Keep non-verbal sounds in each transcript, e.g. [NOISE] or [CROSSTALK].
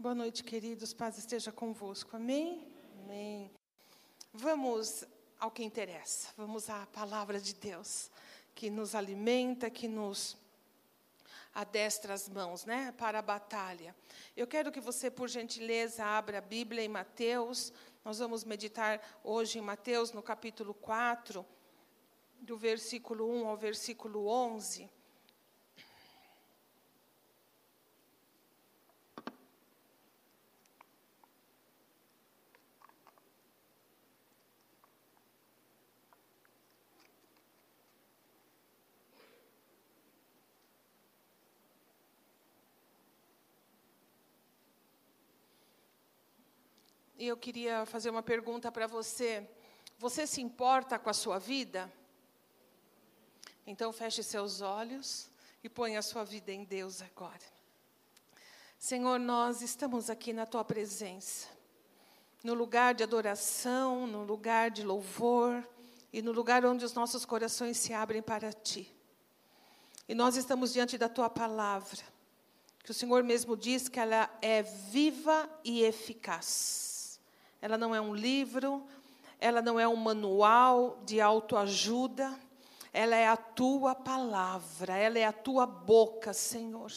Boa noite, queridos. Paz esteja convosco. Amém? Amém. Vamos ao que interessa. Vamos à palavra de Deus, que nos alimenta, que nos adestra as mãos, né, para a batalha. Eu quero que você, por gentileza, abra a Bíblia em Mateus. Nós vamos meditar hoje em Mateus, no capítulo 4, do versículo 1 ao versículo 11. E eu queria fazer uma pergunta para você. Você se importa com a sua vida? Então feche seus olhos e ponha a sua vida em Deus agora. Senhor, nós estamos aqui na tua presença, no lugar de adoração, no lugar de louvor e no lugar onde os nossos corações se abrem para ti. E nós estamos diante da tua palavra, que o Senhor mesmo diz que ela é viva e eficaz ela não é um livro, ela não é um manual de autoajuda, ela é a tua palavra, ela é a tua boca, Senhor.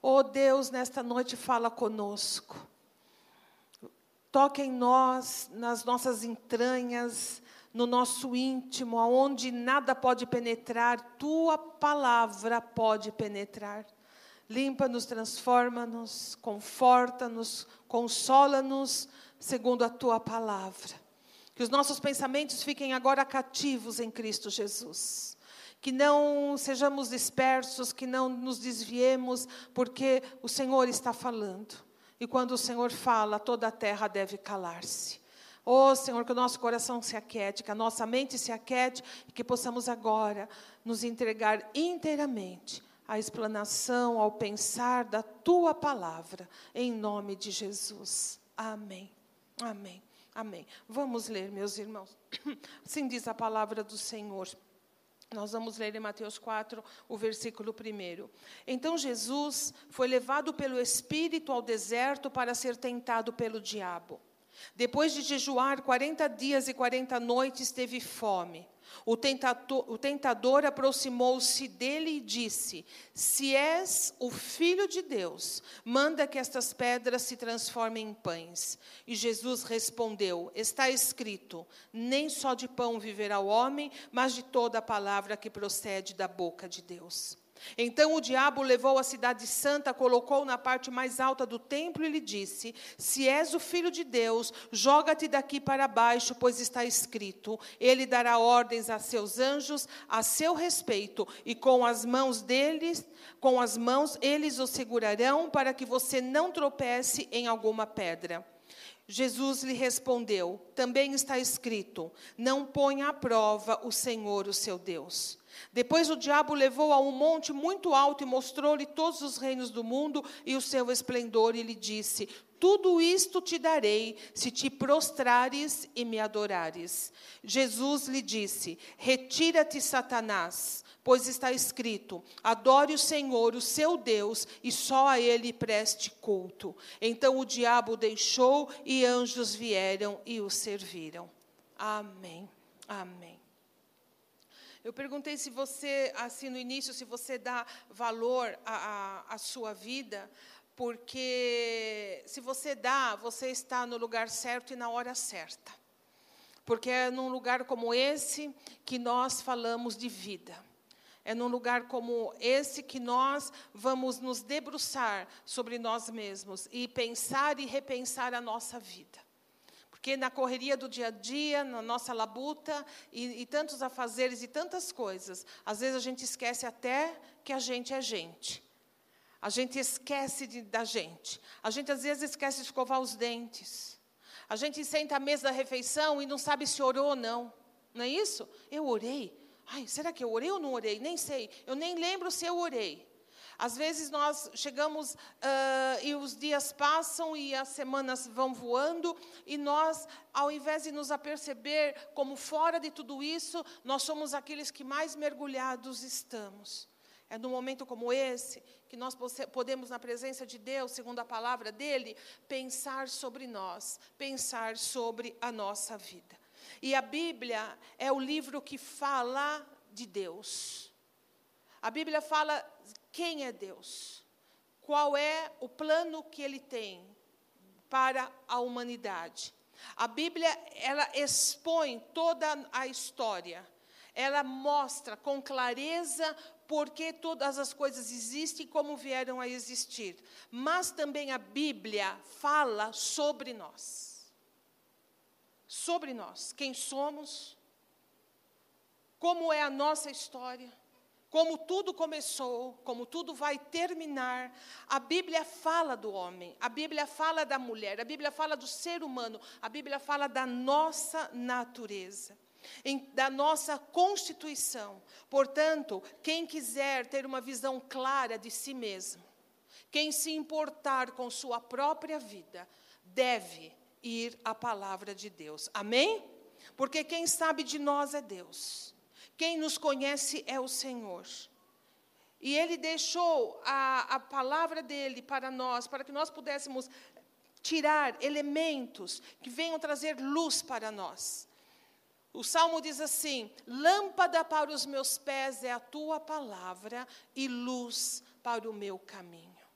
Oh Deus, nesta noite fala conosco. Toque em nós, nas nossas entranhas, no nosso íntimo, aonde nada pode penetrar, tua palavra pode penetrar. Limpa-nos, transforma-nos, conforta-nos, consola-nos segundo a tua palavra. Que os nossos pensamentos fiquem agora cativos em Cristo Jesus. Que não sejamos dispersos, que não nos desviemos, porque o Senhor está falando. E quando o Senhor fala, toda a terra deve calar-se. Oh, Senhor, que o nosso coração se aquete, que a nossa mente se aquete e que possamos agora nos entregar inteiramente à explanação, ao pensar da tua palavra, em nome de Jesus. Amém. Amém. Amém. Vamos ler, meus irmãos. [CLEARS THROAT] Assim diz a palavra do Senhor. Nós vamos ler em Mateus 4, o versículo 1. Então Jesus foi levado pelo Espírito ao deserto para ser tentado pelo diabo. Depois de jejuar 40 dias e 40 noites, teve fome. O tentador, tentador aproximou-se dele e disse: Se és o filho de Deus, manda que estas pedras se transformem em pães. E Jesus respondeu: Está escrito: Nem só de pão viverá o homem, mas de toda a palavra que procede da boca de Deus. Então o diabo levou a cidade santa, colocou na parte mais alta do templo e lhe disse: Se és o filho de Deus, joga-te daqui para baixo, pois está escrito: Ele dará ordens a seus anjos a seu respeito, e com as mãos deles, com as mãos eles o segurarão para que você não tropece em alguma pedra. Jesus lhe respondeu: Também está escrito: Não ponha à prova o Senhor, o seu Deus. Depois o diabo levou a um monte muito alto e mostrou-lhe todos os reinos do mundo e o seu esplendor, e lhe disse: Tudo isto te darei, se te prostrares e me adorares. Jesus lhe disse: Retira-te, Satanás pois está escrito: adore o Senhor, o seu Deus, e só a ele preste culto. Então o diabo deixou e anjos vieram e o serviram. Amém. Amém. Eu perguntei se você, assim no início, se você dá valor à, à, à sua vida, porque se você dá, você está no lugar certo e na hora certa. Porque é num lugar como esse que nós falamos de vida. É num lugar como esse que nós vamos nos debruçar sobre nós mesmos e pensar e repensar a nossa vida. Porque na correria do dia a dia, na nossa labuta, e, e tantos afazeres e tantas coisas, às vezes a gente esquece até que a gente é gente. A gente esquece de, da gente. A gente às vezes esquece de escovar os dentes. A gente senta à mesa da refeição e não sabe se orou ou não. Não é isso? Eu orei. Ai, será que eu orei ou não orei? Nem sei. Eu nem lembro se eu orei. Às vezes nós chegamos uh, e os dias passam e as semanas vão voando, e nós, ao invés de nos aperceber como fora de tudo isso, nós somos aqueles que mais mergulhados estamos. É num momento como esse que nós podemos, na presença de Deus, segundo a palavra dele, pensar sobre nós, pensar sobre a nossa vida. E a Bíblia é o livro que fala de Deus. A Bíblia fala quem é Deus, qual é o plano que ele tem para a humanidade. A Bíblia, ela expõe toda a história. Ela mostra com clareza por que todas as coisas existem e como vieram a existir. Mas também a Bíblia fala sobre nós. Sobre nós, quem somos, como é a nossa história como tudo começou, como tudo vai terminar. A Bíblia fala do homem, a Bíblia fala da mulher, a Bíblia fala do ser humano, a Bíblia fala da nossa natureza. Em, da nossa constituição. Portanto, quem quiser ter uma visão clara de si mesmo, quem se importar com sua própria vida, deve ir à palavra de Deus. Amém? Porque quem sabe de nós é Deus. Quem nos conhece é o Senhor. E Ele deixou a, a palavra dele para nós, para que nós pudéssemos tirar elementos que venham trazer luz para nós. O salmo diz assim: Lâmpada para os meus pés é a tua palavra e luz para o meu caminho.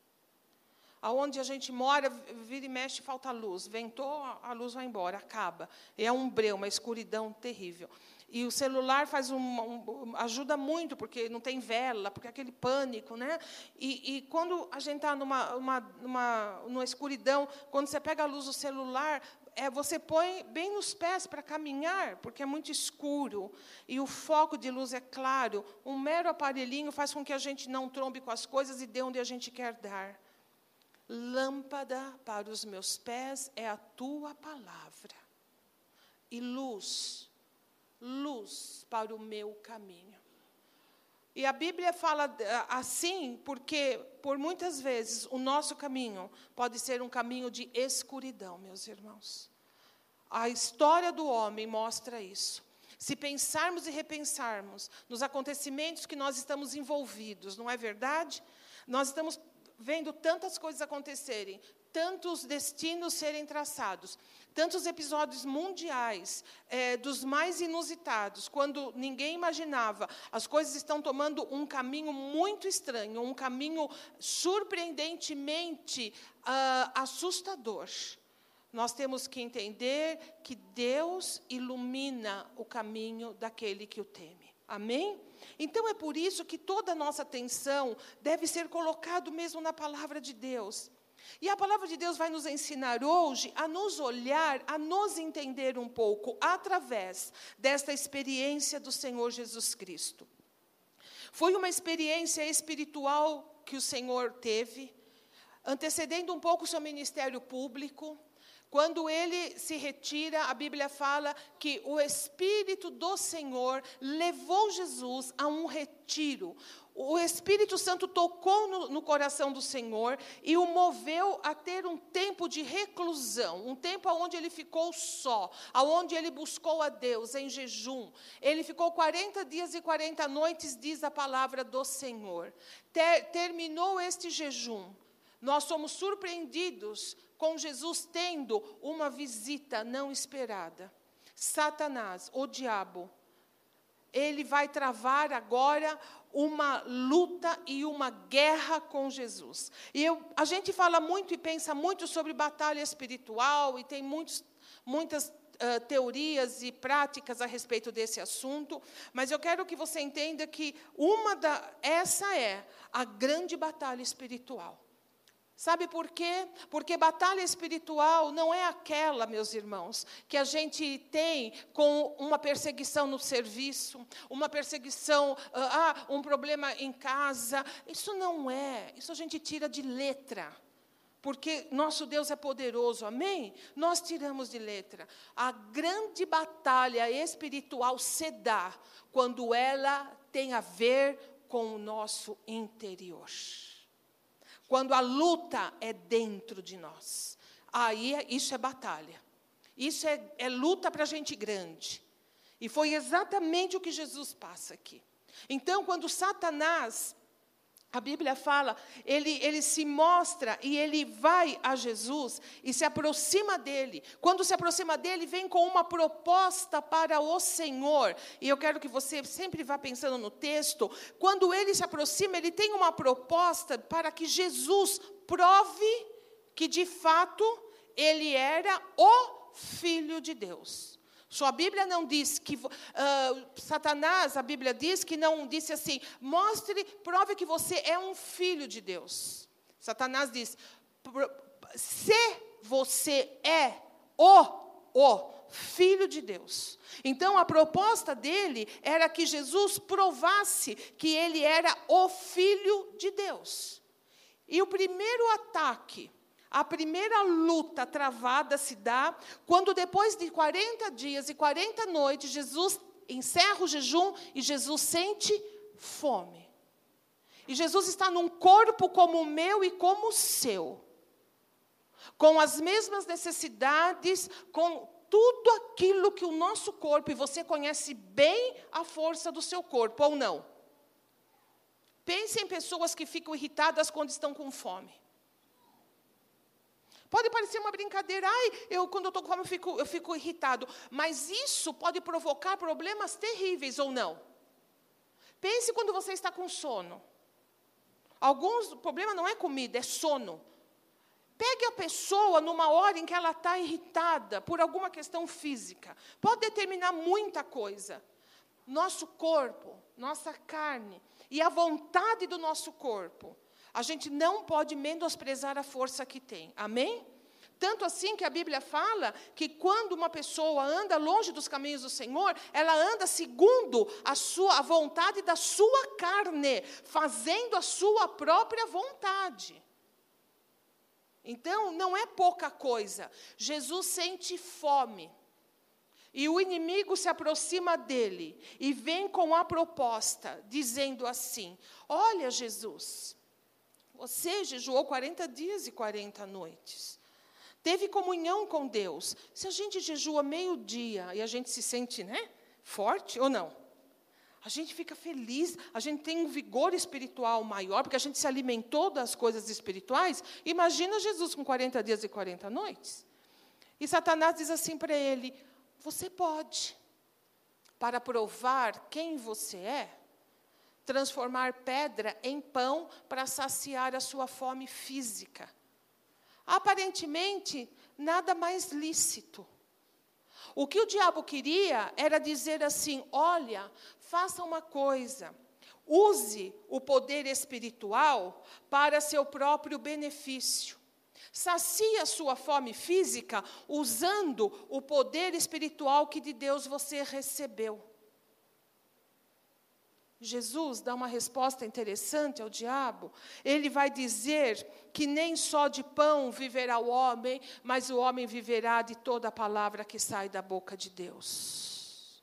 Aonde a gente mora, vira e mexe, falta luz. Ventou, a luz vai embora, acaba. É um breu, uma escuridão terrível. E o celular faz um, um, ajuda muito, porque não tem vela, porque é aquele pânico. Né? E, e quando a gente está numa, uma, numa, numa escuridão, quando você pega a luz do celular, é, você põe bem nos pés para caminhar, porque é muito escuro, e o foco de luz é claro. Um mero aparelhinho faz com que a gente não trombe com as coisas e dê onde a gente quer dar. Lâmpada para os meus pés é a tua palavra, e luz luz para o meu caminho. E a Bíblia fala ah, assim porque, por muitas vezes, o nosso caminho pode ser um caminho de escuridão, meus irmãos. A história do homem mostra isso. Se pensarmos e repensarmos nos acontecimentos que nós estamos envolvidos, não é verdade? Nós estamos vendo tantas coisas acontecerem, tantos destinos serem traçados, tantos episódios mundiais, é, dos mais inusitados, quando ninguém imaginava, as coisas estão tomando um caminho muito estranho, um caminho surpreendentemente uh, assustador. Nós temos que entender que Deus ilumina o caminho daquele que o teme. Amém? Então é por isso que toda a nossa atenção deve ser colocado mesmo na palavra de Deus. E a palavra de Deus vai nos ensinar hoje a nos olhar, a nos entender um pouco através desta experiência do Senhor Jesus Cristo. Foi uma experiência espiritual que o Senhor teve, antecedendo um pouco o seu ministério público. Quando ele se retira, a Bíblia fala que o Espírito do Senhor levou Jesus a um retiro, o Espírito Santo tocou no, no, coração do Senhor e o moveu a ter um tempo de reclusão, um tempo onde ele ficou só, aonde ele buscou a Deus em jejum. Ele ficou 40 dias e 40 noites, diz a palavra do Senhor. Ter, terminou este jejum. Nós somos surpreendidos com Jesus tendo uma visita não esperada. Satanás, o diabo, ele vai travar agora uma luta e uma guerra com Jesus. E eu, a gente fala muito e pensa muito sobre batalha espiritual, e tem muitos, muitas uh, teorias e práticas a respeito desse assunto, mas eu quero que você entenda que uma da, essa é a grande batalha espiritual. Sabe por quê? Porque batalha espiritual não é aquela, meus irmãos, que a gente tem com uma perseguição no serviço, uma perseguição, ah, ah, um problema em casa. Isso não é. Isso a gente tira de letra. Porque nosso Deus é poderoso, amém? Nós tiramos de letra. A grande batalha espiritual se dá quando ela tem a ver com o nosso interior. Quando a luta é dentro de nós. Aí é, isso é batalha. Isso é, é luta para gente grande. E foi exatamente o que Jesus passa aqui. Então, quando Satanás a Bíblia fala, ele, ele se mostra e ele vai a Jesus e se aproxima dele. Quando se aproxima dele, vem com uma proposta para o Senhor. E eu quero que você sempre vá pensando no texto. Quando ele se aproxima, ele tem uma proposta para que Jesus prove que de fato ele era o Filho de Deus. Sua Bíblia não diz que uh, Satanás, a Bíblia diz que não disse assim: mostre, prove que você é um filho de Deus. Satanás diz: se você é o, o filho de Deus. Então a proposta dele era que Jesus provasse que ele era o filho de Deus. E o primeiro ataque a primeira luta travada se dá quando, depois de 40 dias e 40 noites, Jesus encerra o jejum e Jesus sente fome. E Jesus está num corpo como o meu e como o seu, com as mesmas necessidades, com tudo aquilo que o nosso corpo, e você conhece bem a força do seu corpo, ou não? Pense em pessoas que ficam irritadas quando estão com fome. Pode parecer uma brincadeira, ai, eu quando eu estou com fome eu fico, eu fico irritado. Mas isso pode provocar problemas terríveis ou não. Pense quando você está com sono. Alguns, o problema não é comida, é sono. Pegue a pessoa numa hora em que ela está irritada por alguma questão física. Pode determinar muita coisa. Nosso corpo, nossa carne e a vontade do nosso corpo a gente não pode menosprezar a força que tem. Amém? Tanto assim que a Bíblia fala que quando uma pessoa anda longe dos caminhos do Senhor, ela anda segundo a sua a vontade da sua carne, fazendo a sua própria vontade. Então, não é pouca coisa. Jesus sente fome. E o inimigo se aproxima dele e vem com a proposta, dizendo assim: Olha, Jesus, você jejuou 40 dias e 40 noites. Teve comunhão com Deus. Se a gente jejua meio-dia e a gente se sente né, forte ou não? A gente fica feliz, a gente tem um vigor espiritual maior, porque a gente se alimentou das coisas espirituais. Imagina Jesus com 40 dias e 40 noites. E Satanás diz assim para ele: Você pode, para provar quem você é, transformar pedra em pão para saciar a sua fome física. Aparentemente, nada mais lícito. O que o diabo queria era dizer assim: olha, faça uma coisa, use o poder espiritual para seu próprio benefício. Sacia a sua fome física usando o poder espiritual que de Deus você recebeu. Jesus dá uma resposta interessante ao diabo. Ele vai dizer que nem só de pão viverá o homem, mas o homem viverá de toda a palavra que sai da boca de Deus.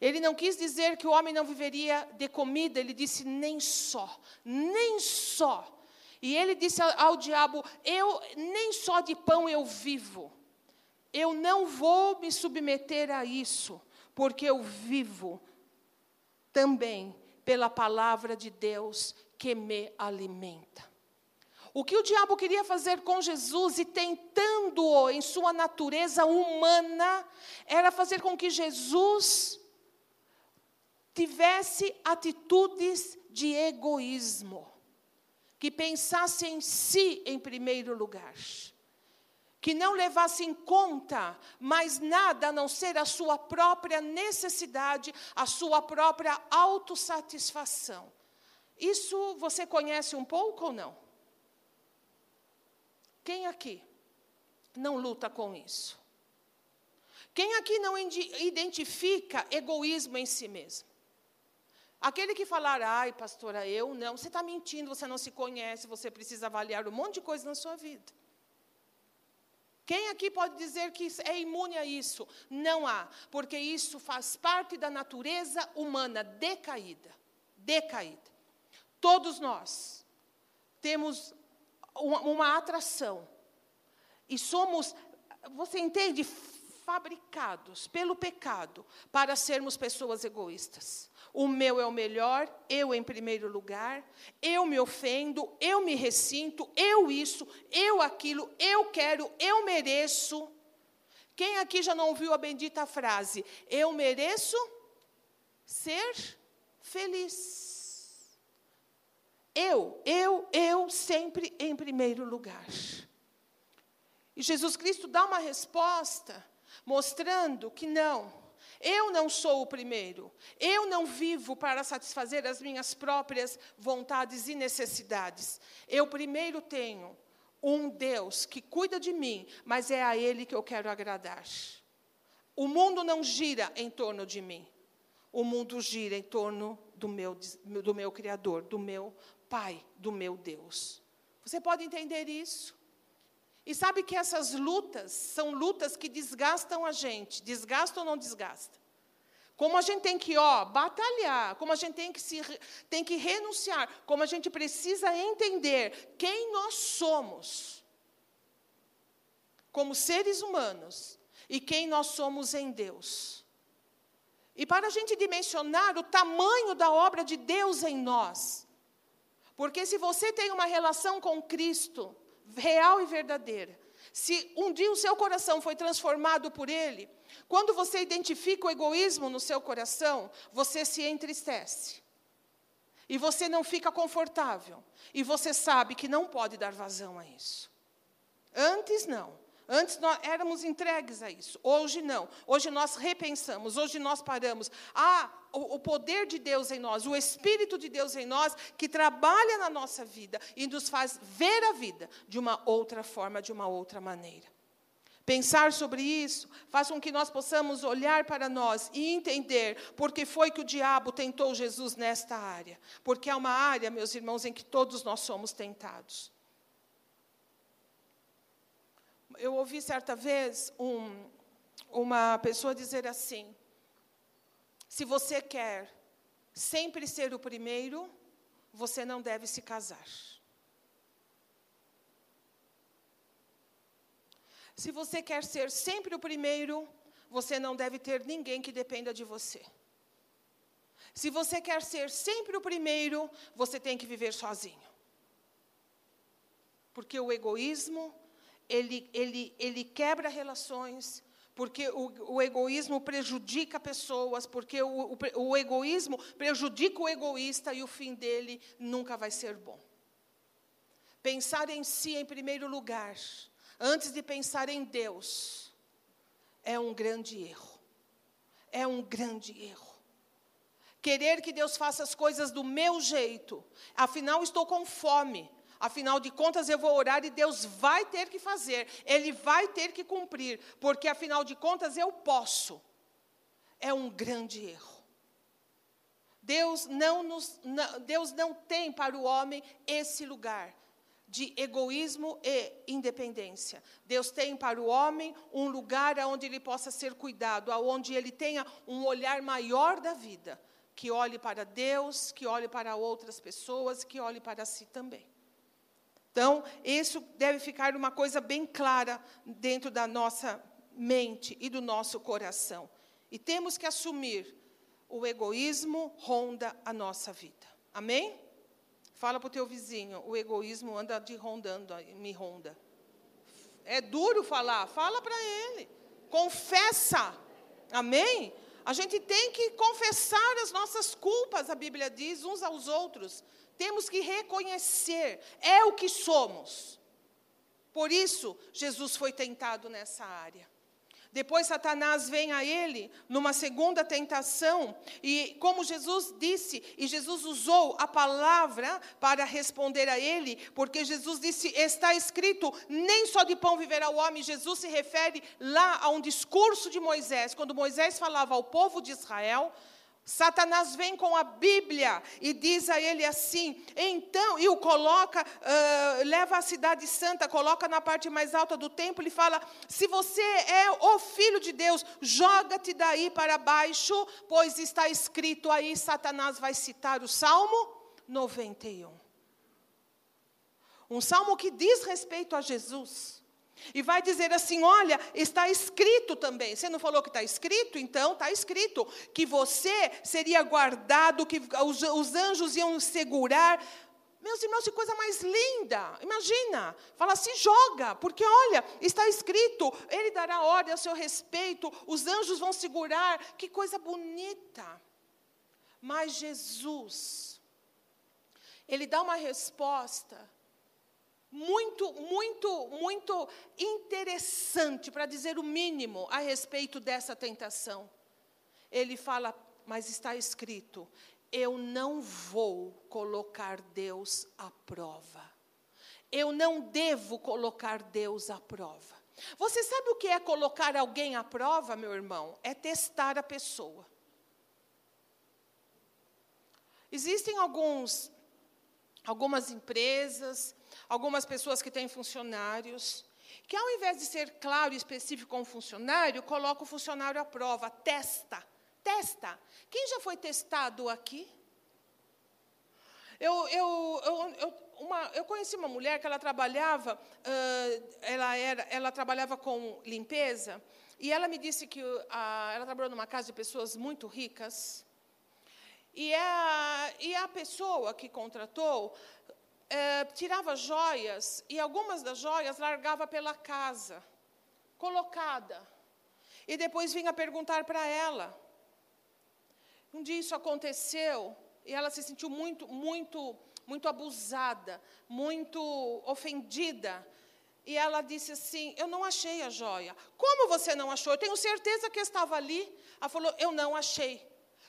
Ele não quis dizer que o homem não viveria de comida, ele disse nem só, nem só. E ele disse ao, diabo: Eu nem só de pão eu vivo. Eu não vou me submeter a isso, porque eu vivo também pela palavra de Deus que me alimenta. O que o diabo queria fazer com Jesus e tentando-o em sua natureza humana, era fazer com que Jesus tivesse atitudes de egoísmo, que pensasse em si em primeiro lugar que não levasse em conta mais nada a não ser a sua própria necessidade, a sua própria autossatisfação. Isso você conhece um pouco ou não? Quem aqui não luta com isso? Quem aqui não identifica egoísmo em si mesmo? Aquele que falar, ai, pastora, eu não, você está mentindo, você não se conhece, você precisa avaliar um monte de coisa na sua vida. Quem aqui pode dizer que é imune a isso? Não há, porque isso faz parte da natureza humana decaída. Decaída. Todos nós temos uma, atração. E somos, você entende, fabricados pelo pecado para sermos pessoas egoístas. O meu é o melhor, eu em primeiro lugar, eu me ofendo, eu me ressinto, eu isso, eu aquilo, eu quero, eu mereço. Quem aqui já não ouviu a bendita frase? Eu mereço ser feliz. Eu, eu, eu sempre em primeiro lugar. E Jesus Cristo dá uma resposta mostrando que não, eu não sou o primeiro. Eu não vivo para satisfazer as minhas próprias vontades e necessidades. Eu primeiro tenho um Deus que cuida de mim, mas é a Ele que eu quero agradar. O mundo não gira em torno de mim. O mundo gira em torno do meu, do meu Criador, do meu Pai, do meu Deus. Você pode entender isso? E sabe que essas lutas são lutas que desgastam a gente. Desgasta ou não desgasta? Como a gente tem que, ó, batalhar, como a gente tem que, se, tem que renunciar, como a gente precisa entender quem nós somos como seres humanos e quem nós somos em Deus. E para a gente dimensionar o tamanho da obra de Deus em nós, porque se você tem uma relação com Cristo, real e verdadeira. Se um dia o seu coração foi transformado por Ele, quando você identifica o egoísmo no seu coração, você se entristece. E você não fica confortável. E você sabe que não pode dar vazão a isso. Antes, não. Antes nós éramos entregues a isso. Hoje não. Hoje nós repensamos, hoje nós paramos. Há o, poder de Deus em nós, o Espírito de Deus em nós, que trabalha na nossa vida e nos faz ver a vida de uma outra forma, de uma outra maneira. Pensar sobre isso faz com que nós possamos olhar para nós e entender por que foi que o diabo tentou Jesus nesta área. Porque é uma área, meus irmãos, em que todos nós somos tentados eu ouvi certa vez um, uma pessoa dizer assim: se você quer sempre ser o primeiro, você não deve se casar. Se você quer ser sempre o primeiro, você não deve ter ninguém que dependa de você. Se você quer ser sempre o primeiro, você tem que viver sozinho. Porque o egoísmo ele, ele, ele quebra relações, porque o, o, egoísmo prejudica pessoas, porque o, o, o, egoísmo prejudica o egoísta e o fim dele nunca vai ser bom. Pensar em si em primeiro lugar, antes de pensar em Deus, é um grande erro. É um grande erro. Querer que Deus faça as coisas do meu jeito, afinal estou com fome. Afinal de contas, eu vou orar e Deus vai ter que fazer, Ele vai ter que cumprir, porque afinal de contas eu posso. É um grande erro. Deus não, nos, não, Deus não tem para o homem esse lugar de egoísmo e independência. Deus tem para o homem um lugar onde ele possa ser cuidado, onde ele tenha um olhar maior da vida, que olhe para Deus, que olhe para outras pessoas, que olhe para si também. Então, isso deve ficar uma coisa bem clara dentro da nossa mente e do nosso coração. E temos que assumir o egoísmo ronda a nossa vida. Amém? Fala para o teu vizinho, o egoísmo anda de rondando, me ronda. É duro falar, fala para ele. Confessa. Amém? A gente tem que confessar as nossas culpas, a Bíblia diz, uns aos outros. Temos que reconhecer, é o que somos. Por isso, Jesus foi tentado nessa área. Depois, Satanás vem a ele numa segunda tentação, e como Jesus disse, e Jesus usou a palavra para responder a ele, porque Jesus disse: está escrito, nem só de pão viverá o homem. Jesus se refere lá a um discurso de Moisés, quando Moisés falava ao povo de Israel Satanás vem com a Bíblia e diz a ele assim, então, e o coloca, uh, leva à cidade santa, coloca na parte mais alta do templo e fala: se você é o filho de Deus, joga-te daí para baixo, pois está escrito aí, Satanás vai citar o Salmo 91. Um salmo que diz respeito a Jesus. E vai dizer assim: olha, está escrito também. Você não falou que está escrito? Então está escrito que você seria guardado, que os, os anjos iam segurar. Meus irmãos, que coisa mais linda! Imagina, fala, se joga, porque olha, está escrito, ele dará ordem a seu respeito, os anjos vão segurar, que coisa bonita. Mas Jesus, ele dá uma resposta muito, muito, muito interessante, para dizer o mínimo, a respeito dessa tentação. Ele fala, mas está escrito: eu não vou colocar Deus à prova. Eu não devo colocar Deus à prova. Você sabe o que é colocar alguém à prova, meu irmão? É testar a pessoa. Existem alguns, algumas empresas, algumas pessoas que têm funcionários, que ao invés de ser claro e específico com o funcionário, coloca o funcionário à prova, testa, testa. Quem já foi testado aqui? Eu, eu, eu, eu, uma, eu conheci uma mulher que ela trabalhava, uh, ela, era, ela trabalhava com limpeza, e ela me disse que uh, ela trabalhou numa casa de pessoas muito ricas, e a, e a pessoa que contratou é, tirava joias e algumas das joias largava pela casa, colocada. E depois vinha perguntar para ela. Um dia isso aconteceu e ela se sentiu muito, muito, muito abusada, muito ofendida. E ela disse assim: Eu não achei a joia. Como você não achou? Eu tenho certeza que estava ali. Ela falou: Eu não achei.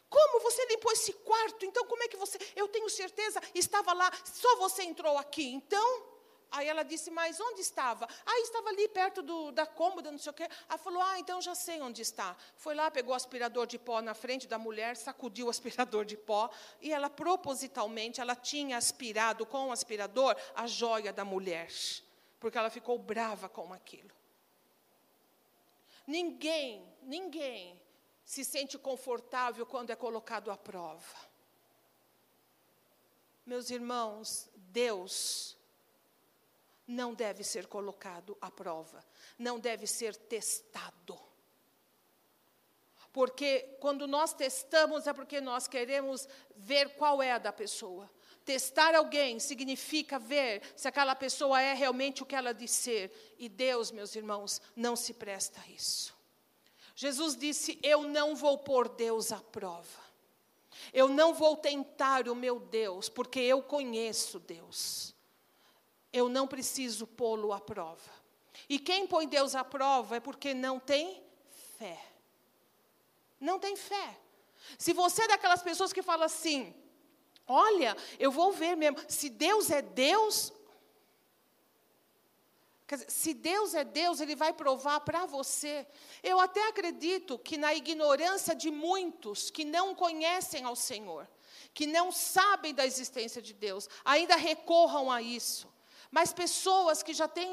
Como você limpou esse quarto? Então, como é que você. Eu tenho certeza, estava lá, só você entrou aqui. Então, aí ela disse, mas onde estava? Ah, estava ali perto do, da cômoda, não sei o quê. Ela falou, ah, então já sei onde está. Foi lá, pegou o aspirador de pó na frente da mulher, sacudiu o [LAUGHS] aspirador de pó, e ela propositalmente, ela tinha aspirado com o aspirador a joia da mulher, porque ela ficou brava com aquilo. Ninguém, ninguém se sente confortável quando é colocado à prova. Meus irmãos, Deus não deve ser colocado à prova, não deve ser testado. Porque quando nós testamos é porque nós queremos ver qual é a da pessoa. Testar alguém significa ver se aquela pessoa é realmente o que ela diz ser. E Deus, meus irmãos, não se presta a isso. Jesus disse: Eu não vou pôr Deus à prova. Eu não vou tentar o meu Deus, porque eu conheço Deus. Eu não preciso pô-lo à prova. E quem põe Deus à prova é porque não tem fé. Não tem fé. Se você é daquelas pessoas que fala assim, olha, eu vou ver mesmo, se Deus é Deus, dizer, se Deus é Deus, Ele vai provar para você. Eu até acredito que na ignorância de muitos que não conhecem ao Senhor, que não sabem da existência de Deus, ainda recorram a isso. Mas pessoas que já têm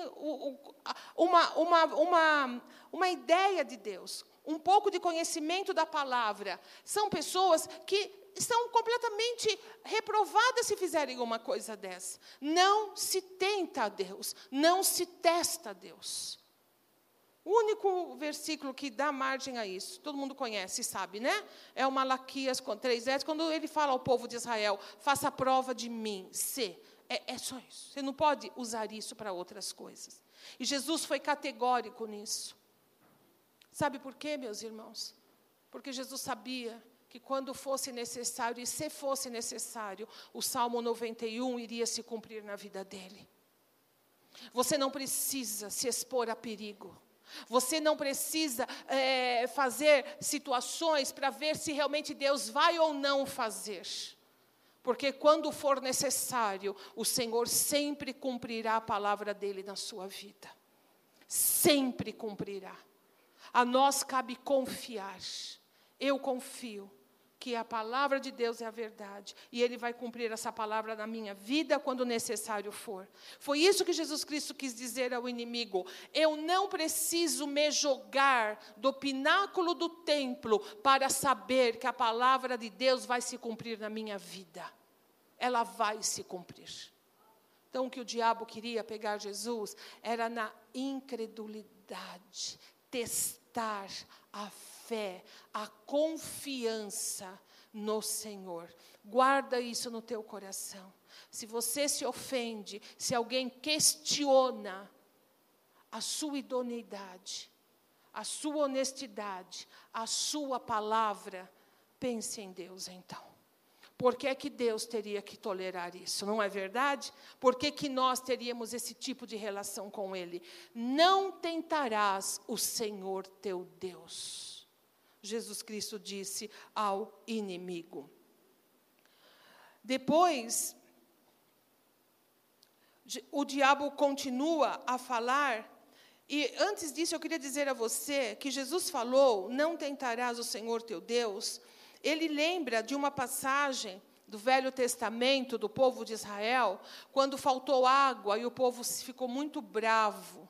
uma, uma, uma, uma ideia de Deus, um pouco de conhecimento da palavra, são pessoas que estão completamente reprovadas se fizerem uma coisa dessa. Não se tenta a Deus, não se testa a Deus. O único versículo que dá margem a isso, todo mundo conhece, sabe, né? É o Malaquias com três S, quando ele fala ao povo de Israel: faça prova de mim, se. É, é só isso. Você não pode usar isso para outras coisas. E Jesus foi categórico nisso. Sabe por quê, meus irmãos? Porque Jesus sabia que quando fosse necessário, e se fosse necessário, o Salmo 91 iria se cumprir na vida dele. Você não precisa se expor a perigo. Você não precisa é, fazer situações para ver se realmente Deus vai ou não fazer. Porque quando for necessário, o Senhor sempre cumprirá a palavra dele na sua vida. Sempre cumprirá. A nós cabe confiar. Eu confio que a palavra de Deus é a verdade e Ele vai cumprir essa palavra na minha vida quando necessário for. Foi isso que Jesus Cristo quis dizer ao inimigo: eu não preciso me jogar do pináculo do templo para saber que a palavra de Deus vai se cumprir na minha vida. Ela vai se cumprir. Então, o que o diabo queria pegar Jesus era na incredulidade, testar a fé, a confiança no Senhor. Guarda isso no teu coração. Se você se ofende, se alguém questiona a sua idoneidade, a sua honestidade, a sua palavra, pense em Deus então. Por que, é que Deus teria que tolerar isso? Não é verdade? Por que, que nós teríamos esse tipo de relação com Ele? Não tentarás o Senhor teu Deus. Jesus Cristo disse ao inimigo. Depois, o diabo continua a falar e antes disso, eu queria dizer a você que Jesus falou: Não tentarás o Senhor teu Deus. Ele lembra de uma passagem do Velho Testamento do povo de Israel, quando faltou água e o povo ficou muito bravo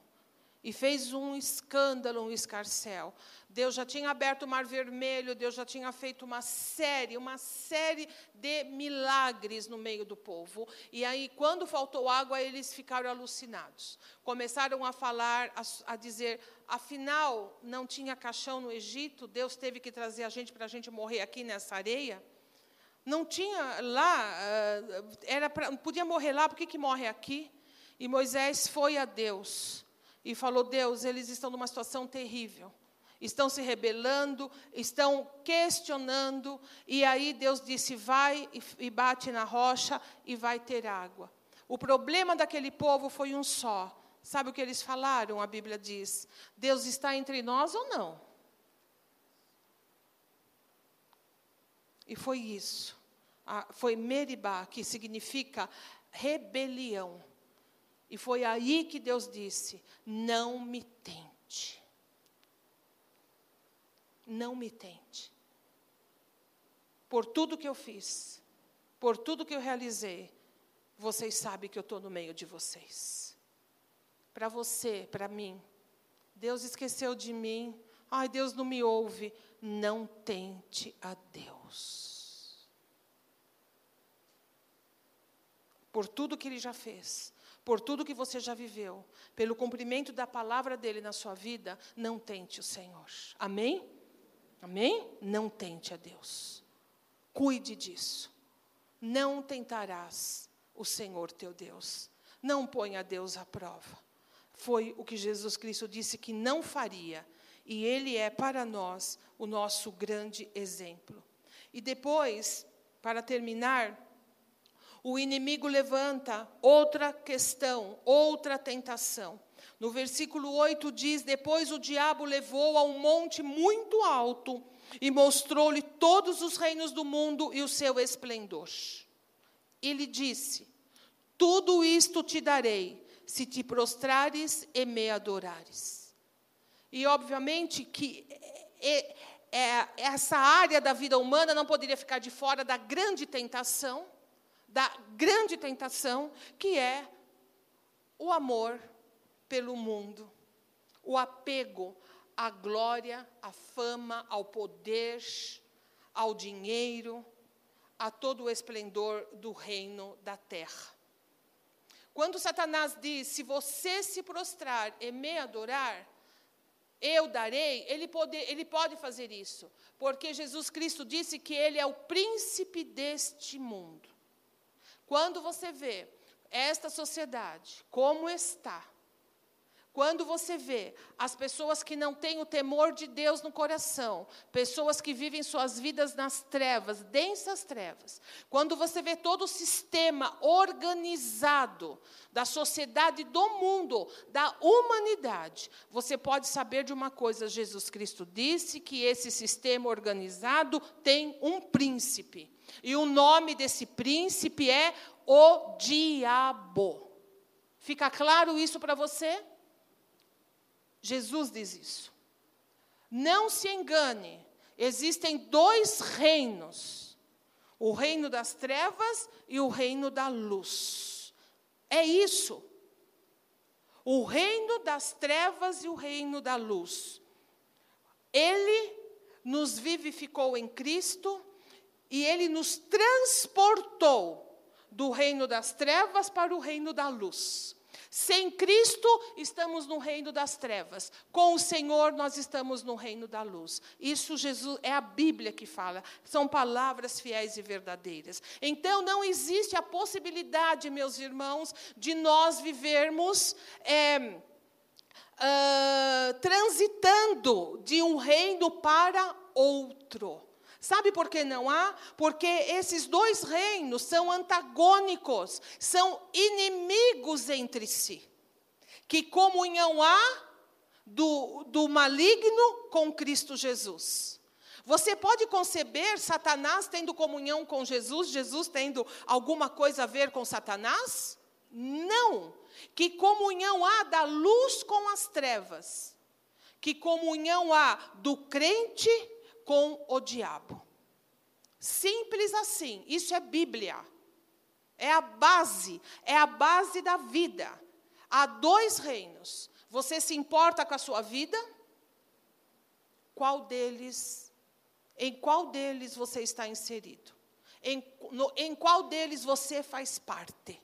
e fez um escândalo, um escarcel. Deus já tinha aberto o Mar Vermelho, Deus já tinha feito uma série, uma série de milagres no meio do povo. E aí, quando faltou água, eles ficaram alucinados. Começaram a falar, a, a dizer: afinal, não tinha caixão no Egito, Deus teve que trazer a gente para a gente morrer aqui nessa areia. Não tinha lá, ah, era pra, podia morrer lá, por que, que morre aqui? E Moisés foi a Deus e falou: Deus, eles estão numa situação terrível. Estão se rebelando, estão questionando, e aí Deus disse: vai e bate na rocha e vai ter água. O problema daquele povo foi um só. Sabe o que eles falaram? A Bíblia diz: Deus está entre nós ou não? E foi isso. Foi Meribá, que significa rebelião. E foi aí que Deus disse: Não me tente. Não me tente. Por tudo que eu fiz, por tudo que eu realizei, vocês sabem que eu estou no meio de vocês. Para você, para mim, Deus esqueceu de mim. Ai, Deus não me ouve. Não tente a Deus. Por tudo que Ele já fez, por tudo que você já viveu, pelo cumprimento da palavra dele na sua vida, não tente o Senhor. Amém? Amém? Não tente a Deus. Cuide disso. Não tentarás o Senhor teu Deus. Não ponha Deus à prova. Foi o que Jesus Cristo disse que não faria. E Ele é para nós o nosso grande exemplo. E depois, para terminar, o inimigo levanta outra questão, outra tentação. No versículo 8 diz: Depois o diabo levou a um monte muito alto e mostrou-lhe todos os reinos do mundo e o seu esplendor. Ele disse: Tudo isto te darei, se te prostrares e me adorares. E obviamente que é, é, essa área da vida humana não poderia ficar de fora da grande tentação da grande tentação, que é o amor pelo mundo, o apego à glória, à fama, ao poder, ao dinheiro, a todo o esplendor do reino da terra. Quando Satanás diz: Se você se prostrar e me adorar, eu darei, ele pode, ele pode fazer isso, porque Jesus Cristo disse que ele é o príncipe deste mundo. Quando você vê esta sociedade como está, quando você vê as pessoas que não têm o temor de Deus no coração, pessoas que vivem suas vidas nas trevas, densas trevas, quando você vê todo o sistema organizado da sociedade do mundo, da humanidade, você pode saber de uma coisa: Jesus Cristo disse que esse sistema organizado tem um príncipe. E o nome desse príncipe é o diabo. Fica claro isso para você? Jesus diz isso. Não se engane, existem dois reinos: o reino das trevas e o reino da luz. É isso. O reino das trevas e o reino da luz. Ele nos vivificou em Cristo e ele nos transportou do reino das trevas para o reino da luz. Sem Cristo, estamos no reino das trevas. Com o Senhor, nós estamos no reino da luz. Isso Jesus é a Bíblia que fala. São palavras fiéis e verdadeiras. Então, não existe a possibilidade, meus irmãos, de nós vivermos é, uh, transitando de um reino para outro. Sabe por que não há? Porque esses dois reinos são antagônicos, são inimigos entre si. Que comunhão há do, do maligno com Cristo Jesus? Você pode conceber Satanás tendo comunhão com Jesus, Jesus tendo alguma coisa a ver com Satanás? Não. Que comunhão há da luz com as trevas? Que comunhão há do crente com o diabo. Simples assim, isso é Bíblia. É a base, é a base da vida. Há dois reinos. Você se importa com a sua vida? Qual deles, em qual deles você está inserido? Em, no, em qual deles você faz parte?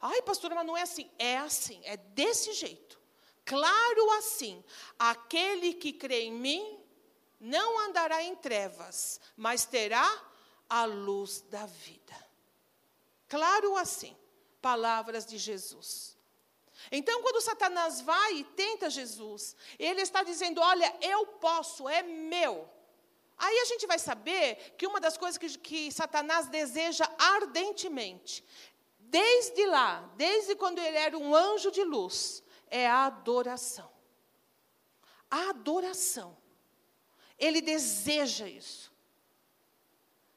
Ai, pastora, mas não é assim. É assim, é desse jeito. Claro assim. Aquele que crê em mim não andará em trevas, mas terá a luz da vida. Claro assim, palavras de Jesus. Então, quando Satanás vai e tenta Jesus, ele está dizendo: Olha, eu posso, é meu. Aí a gente vai saber que uma das coisas que, que Satanás deseja ardentemente, desde lá, desde quando ele era um anjo de luz, é a adoração. A adoração. Ele deseja isso.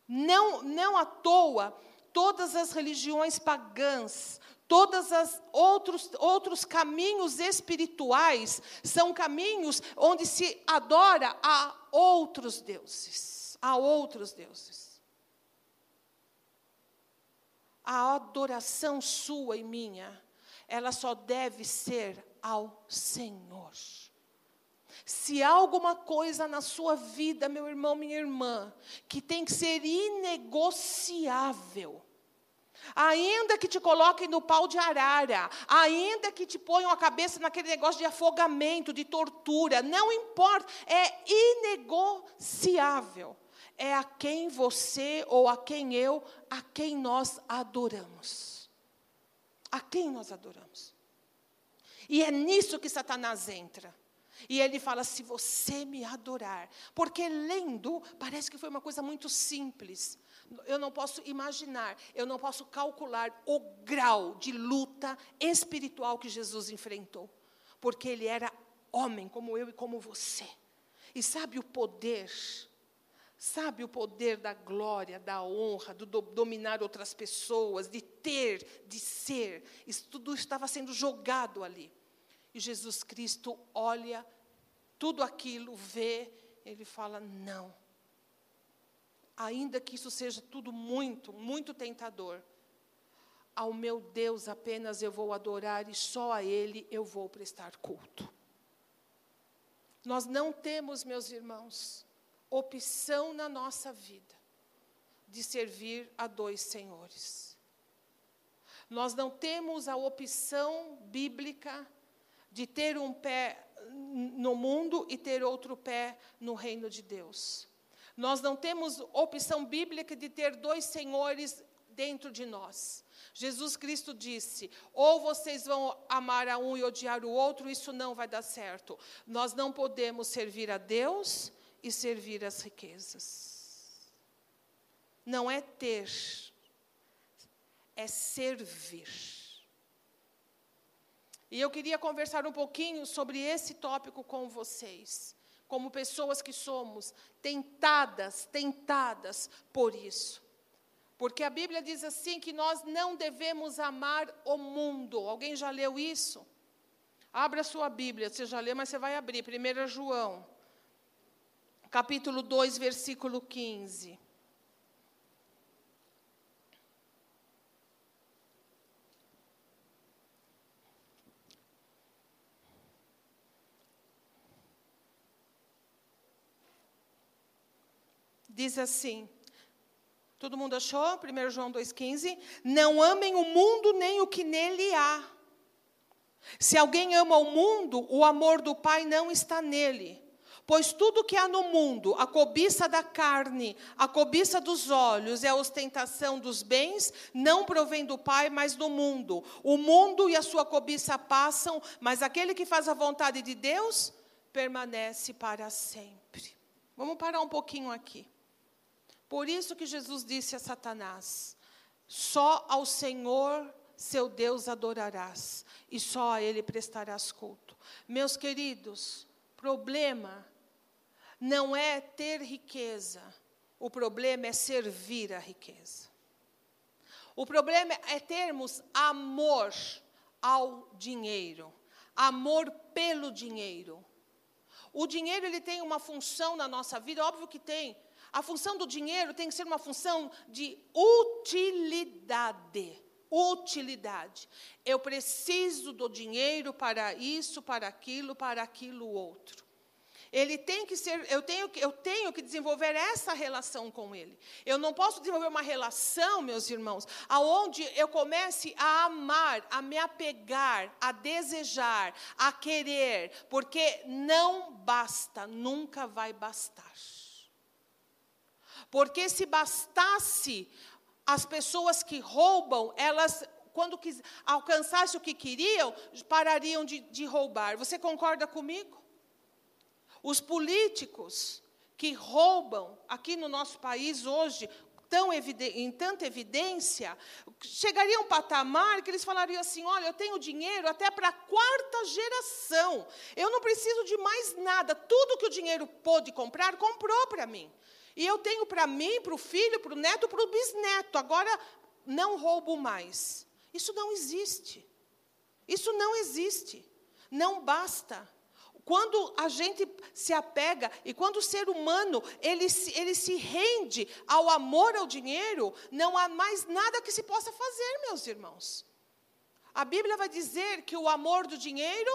Não, não à toa, todas as religiões pagãs, todos os outros, outros caminhos espirituais são caminhos onde se adora a outros deuses, a outros deuses. A adoração sua e minha, ela só deve ser ao Senhor. Se há alguma coisa na sua vida, meu irmão, minha irmã, que tem que ser inegociável, ainda que te coloquem no pau de arara, ainda que te ponham a cabeça naquele negócio de afogamento, de tortura, não importa, é inegociável. É a quem você ou a quem eu, a quem nós adoramos. A quem nós adoramos. E é nisso que Satanás entra. E ele fala: se você me adorar. Porque lendo, parece que foi uma coisa muito simples. Eu não posso imaginar, eu não posso calcular o grau de luta espiritual que Jesus enfrentou. Porque ele era homem, como eu e como você. E sabe o poder? Sabe o poder da glória, da honra, do dominar outras pessoas, de ter, de ser. Isso tudo estava sendo jogado ali. E Jesus Cristo olha tudo aquilo, vê, ele fala: não. Ainda que isso seja tudo muito, muito tentador, ao meu Deus apenas eu vou adorar e só a Ele eu vou prestar culto. Nós não temos, meus irmãos, opção na nossa vida de servir a dois senhores. Nós não temos a opção bíblica de ter um pé no mundo e ter outro pé no reino de Deus. Nós não temos opção bíblica de ter dois senhores dentro de nós. Jesus Cristo disse: ou vocês vão amar a um e odiar o outro, isso não vai dar certo. Nós não podemos servir a Deus e servir as riquezas. Não é ter, é servir. E eu queria conversar um pouquinho sobre esse tópico com vocês, como pessoas que somos tentadas, tentadas por isso. Porque a Bíblia diz assim que nós não devemos amar o mundo. Alguém já leu isso? Abra sua Bíblia, você já leu, mas você vai abrir. 1 João, capítulo 2, versículo 15. Diz assim: Todo mundo achou? 1 João 2,15. Não amem o mundo nem o que nele há. Se alguém ama o mundo, o amor do Pai não está nele. Pois tudo que há no mundo, a cobiça da carne, a cobiça dos olhos e a ostentação dos bens, não provém do Pai, mas do mundo. O mundo e a sua cobiça passam, mas aquele que faz a vontade de Deus permanece para sempre. Vamos parar um pouquinho aqui. Por isso que Jesus disse a Satanás: só ao Senhor seu Deus adorarás, e só a Ele prestarás culto. Meus queridos, problema não é ter riqueza, o problema é servir a riqueza. O problema é termos amor ao dinheiro, amor pelo dinheiro. O dinheiro ele tem uma função na nossa vida, óbvio que tem. A função do dinheiro tem que ser uma função de utilidade. Utilidade. Eu preciso do dinheiro para isso, para aquilo, para aquilo outro. Ele tem que ser, eu tenho, eu tenho que desenvolver essa relação com ele. Eu não posso desenvolver uma relação, meus irmãos, aonde eu comece a amar, a me apegar, a desejar, a querer, porque não basta, nunca vai bastar. Porque se bastasse, as pessoas que roubam, elas quando alcançassem o que queriam, parariam de, de roubar. Você concorda comigo? Os políticos que roubam aqui no nosso país hoje, tão em tanta evidência, chegaria a um patamar que eles falariam assim: olha, eu tenho dinheiro até para a quarta geração, eu não preciso de mais nada, tudo que o dinheiro pôde comprar, comprou para mim. E eu tenho para mim, para o filho, para o neto, para o bisneto, agora não roubo mais. Isso não existe. Isso não existe. Não basta. Quando a gente se apega e quando o ser humano ele, ele se rende ao amor ao dinheiro, não há mais nada que se possa fazer, meus irmãos. A Bíblia vai dizer que o amor do dinheiro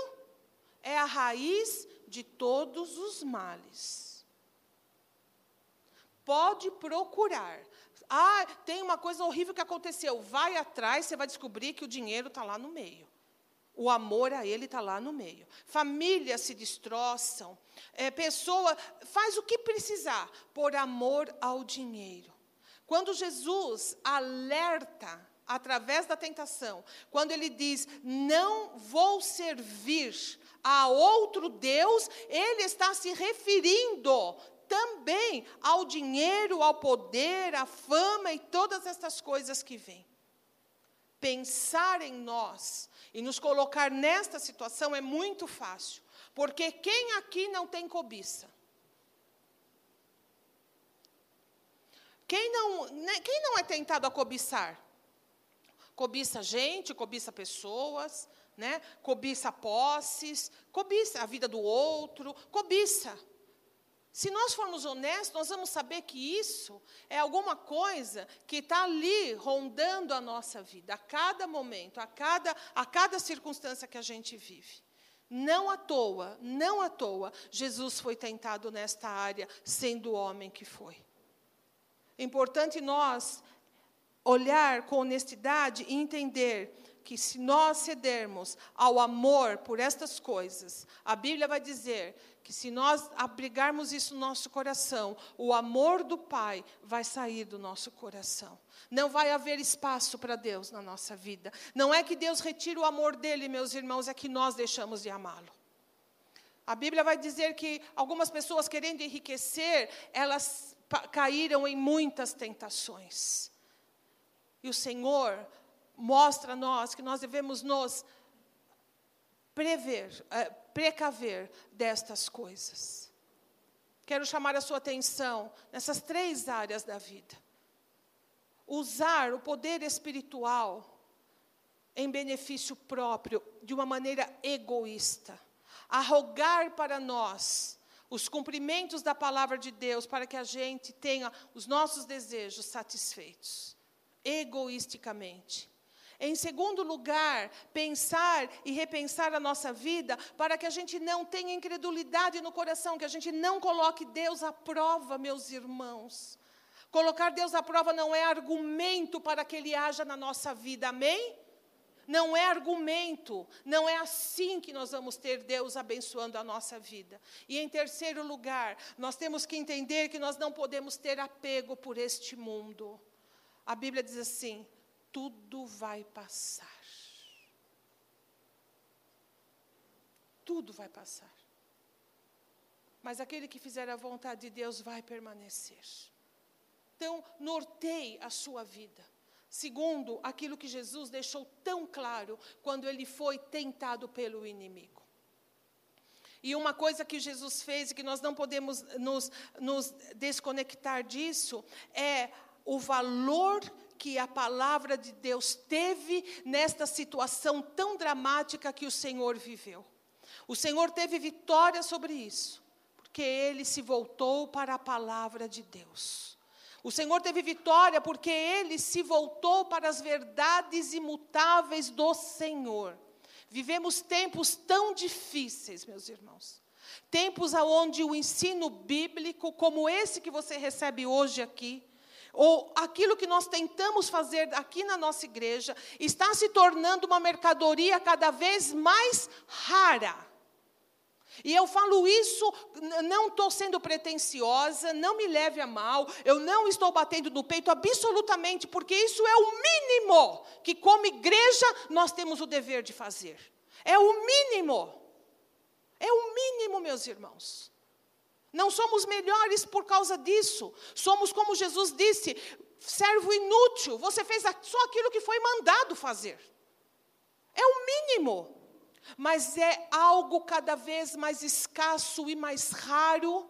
é a raiz de todos os males. Pode procurar. Ah, tem uma coisa horrível que aconteceu. Vai atrás, você vai descobrir que o dinheiro está lá no meio. O amor a ele está lá no meio. Famílias se destroçam. É, pessoa faz o que precisar por amor ao dinheiro. Quando Jesus alerta através da tentação, quando ele diz: Não vou servir a outro Deus, ele está se referindo também ao dinheiro, ao poder, à fama e todas essas coisas que vêm. Pensar em nós e nos colocar nesta situação é muito fácil, porque quem aqui não tem cobiça? Quem não, né, quem não é tentado a cobiçar? Cobiça gente, cobiça pessoas, né? cobiça posses, cobiça a vida do outro, cobiça. Se nós formos honestos, nós vamos saber que isso é alguma coisa que está ali rondando a nossa vida, a cada momento, a cada, a cada circunstância que a gente vive. Não à toa, não à toa, Jesus foi tentado nesta área, sendo o homem que foi. Importante nós olhar com honestidade e entender que se nós cedermos ao amor por estas coisas, a Bíblia vai dizer que se nós abrigarmos isso no nosso coração, o amor do Pai vai sair do nosso coração. Não vai haver espaço para Deus na nossa vida. Não é que Deus retira o amor dele, meus irmãos, é que nós deixamos de amá-lo. A Bíblia vai dizer que algumas pessoas querendo enriquecer, elas caíram em muitas tentações. E o Senhor mostra a nós que nós devemos nos prever, é, precaver destas coisas. Quero chamar a sua atenção nessas três áreas da vida. Usar o poder espiritual em benefício próprio, de uma maneira egoísta. Arrogar para nós os cumprimentos da palavra de Deus para que a gente tenha os nossos desejos satisfeitos, egoisticamente. Em segundo lugar, pensar e repensar a nossa vida para que a gente não tenha incredulidade no coração, que a gente não coloque Deus à prova, meus irmãos. Colocar Deus à prova não é argumento para que Ele haja na nossa vida, amém? Não é argumento, não é assim que nós vamos ter Deus abençoando a nossa vida. E em terceiro lugar, nós temos que entender que nós não podemos ter apego por este mundo. A Bíblia diz assim: tudo vai passar. Tudo vai passar. Mas aquele que fizer a vontade de Deus vai permanecer. Então, norteie a sua vida. Segundo, aquilo que Jesus deixou tão claro quando ele foi tentado pelo inimigo. E uma coisa que Jesus fez e que nós não podemos nos, nos desconectar disso é o valor que a palavra de Deus teve nesta situação tão dramática que o Senhor viveu. O Senhor teve vitória sobre isso, porque ele se voltou para a palavra de Deus. O Senhor teve vitória porque ele se voltou para as verdades imutáveis do Senhor. Vivemos tempos tão difíceis, meus irmãos. Tempos onde o ensino bíblico, como esse que você recebe hoje aqui, ou aquilo que nós tentamos fazer aqui na nossa igreja, está se tornando uma mercadoria cada vez mais rara. E eu falo isso, não estou sendo pretensiosa, não me leve a mal, eu não estou batendo no peito absolutamente, porque isso é o mínimo que, como igreja, nós temos o dever de fazer. É o mínimo. É o mínimo, meus irmãos. Não somos melhores por causa disso. Somos, como Jesus disse, servo inútil. Você fez só aquilo que foi mandado fazer. É o mínimo mas é algo cada vez mais escasso e mais raro.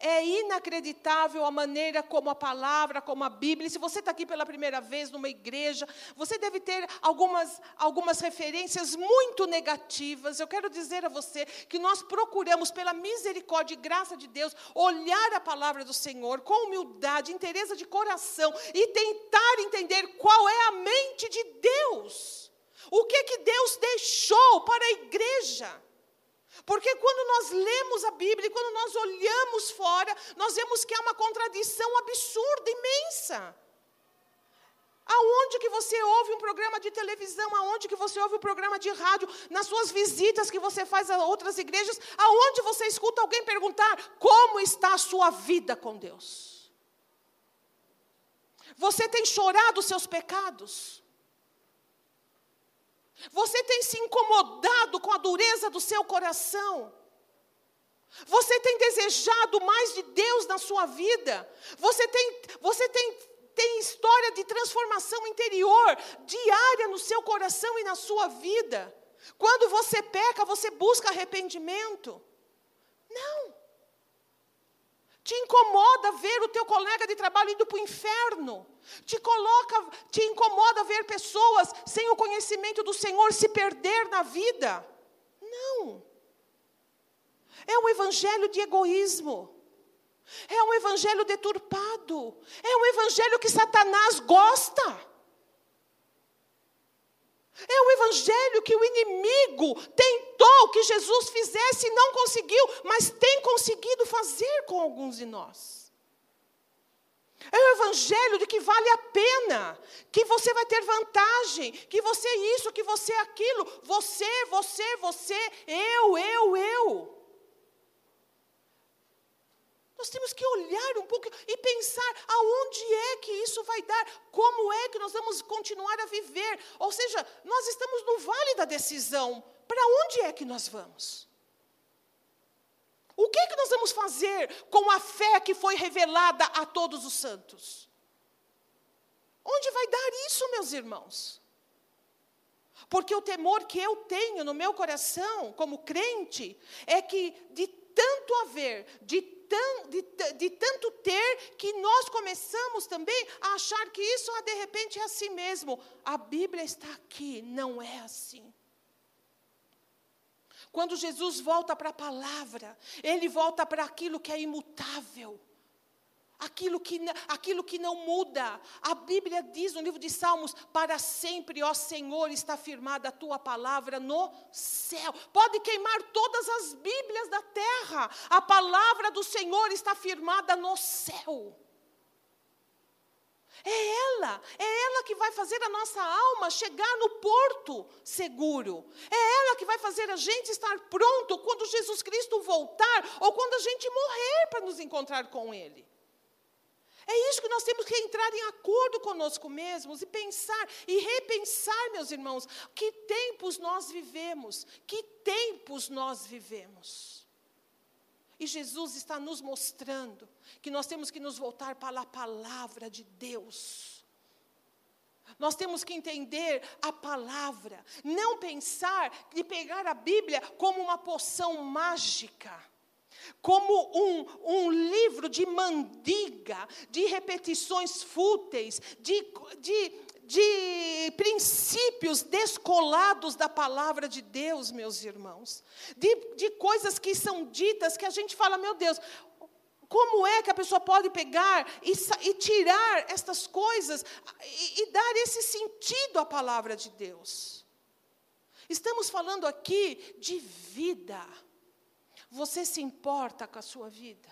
É inacreditável a maneira como a palavra, como a Bíblia. Se você está aqui pela primeira vez numa igreja, você deve ter algumas, algumas referências muito negativas. Eu quero dizer a você que nós procuramos, pela misericórdia e graça de Deus, olhar a palavra do Senhor com humildade, interesse de coração e tentar entender qual é a mente de Deus. O que que Deus deixou para a igreja? Porque quando nós lemos a Bíblia, quando nós olhamos fora, nós vemos que há uma contradição absurda, imensa. Aonde que você ouve um programa de televisão, aonde que você ouve um programa de rádio, nas suas visitas que você faz a outras igrejas, aonde você escuta alguém perguntar como está a sua vida com Deus? Você tem chorado os seus pecados? Você tem se incomodado com a dureza do seu coração? Você tem desejado mais de Deus na sua vida? Você tem, você tem, tem história de transformação interior diária no seu coração e na sua vida? Quando você peca, você busca arrependimento? Não. Te incomoda ver o teu colega de trabalho indo para o inferno. Te coloca, te incomoda ver pessoas sem o conhecimento do Senhor se perder na vida. Não. É um evangelho de egoísmo. É um evangelho deturpado. É um evangelho que Satanás gosta. É o evangelho que o inimigo tentou que Jesus fizesse e não conseguiu, mas tem conseguido fazer com alguns de nós. É o evangelho de que vale a pena, que você vai ter vantagem, que você isso, que você aquilo, você, você, você, eu, eu, eu. Nós temos que olhar um pouco e pensar aonde é que isso vai dar, como é que nós vamos continuar a viver. Ou seja, nós estamos no vale da decisão. Para onde é que nós vamos? O que é que nós vamos fazer com a fé que foi revelada a todos os santos? Onde vai dar isso, meus irmãos? Porque o temor que eu tenho no meu coração, como crente, é que de tanto haver, de de, de, tanto ter, que nós começamos também a achar que isso de repente é assim mesmo. A Bíblia está aqui, não é assim. Quando Jesus volta para a palavra, ele volta para aquilo que é imutável aquilo que, aquilo que não muda. A Bíblia diz no livro de Salmos: para sempre, ó Senhor, está firmada a tua palavra no céu. Pode queimar todas as Bíblias da terra, a palavra do Senhor está firmada no céu. É ela, é ela que vai fazer a nossa alma chegar no porto seguro. É ela que vai fazer a gente estar pronto quando Jesus Cristo voltar ou quando a gente morrer para nos encontrar com Ele. É isso que nós temos que entrar em acordo conosco mesmos e pensar e repensar, meus irmãos, que tempos nós vivemos, que tempos nós vivemos. E Jesus está nos mostrando que nós temos que nos voltar para a palavra de Deus. Nós temos que entender a palavra, não pensar e pegar a Bíblia como uma poção mágica como um, um livro de mandiga, de repetições fúteis, de, de, de princípios descolados da palavra de Deus, meus irmãos, de, de coisas que são ditas que a gente fala, meu Deus, como é que a pessoa pode pegar e, e tirar estas coisas e, e dar esse sentido à palavra de Deus? Estamos falando aqui de vida. Você se importa com a sua vida?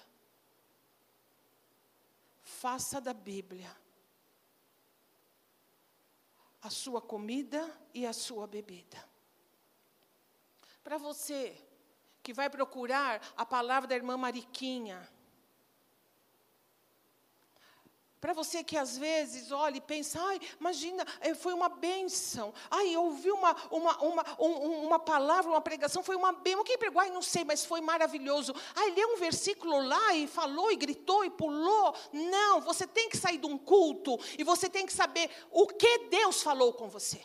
Faça da Bíblia a sua comida e a sua bebida. Para você que vai procurar a palavra da irmã Mariquinha, para você que às vezes olha e pensa, ai, imagina, eh, foi uma bênção. Ai, eu ouvi uma, uma, uma, uma palavra, uma pregação, foi uma bênção. Quem pregou? Ai, não sei, mas foi maravilhoso. Ai, leu um versículo lá e falou, e gritou, e pulou. Não, você tem que sair de um culto e você tem que saber o que Deus falou com você.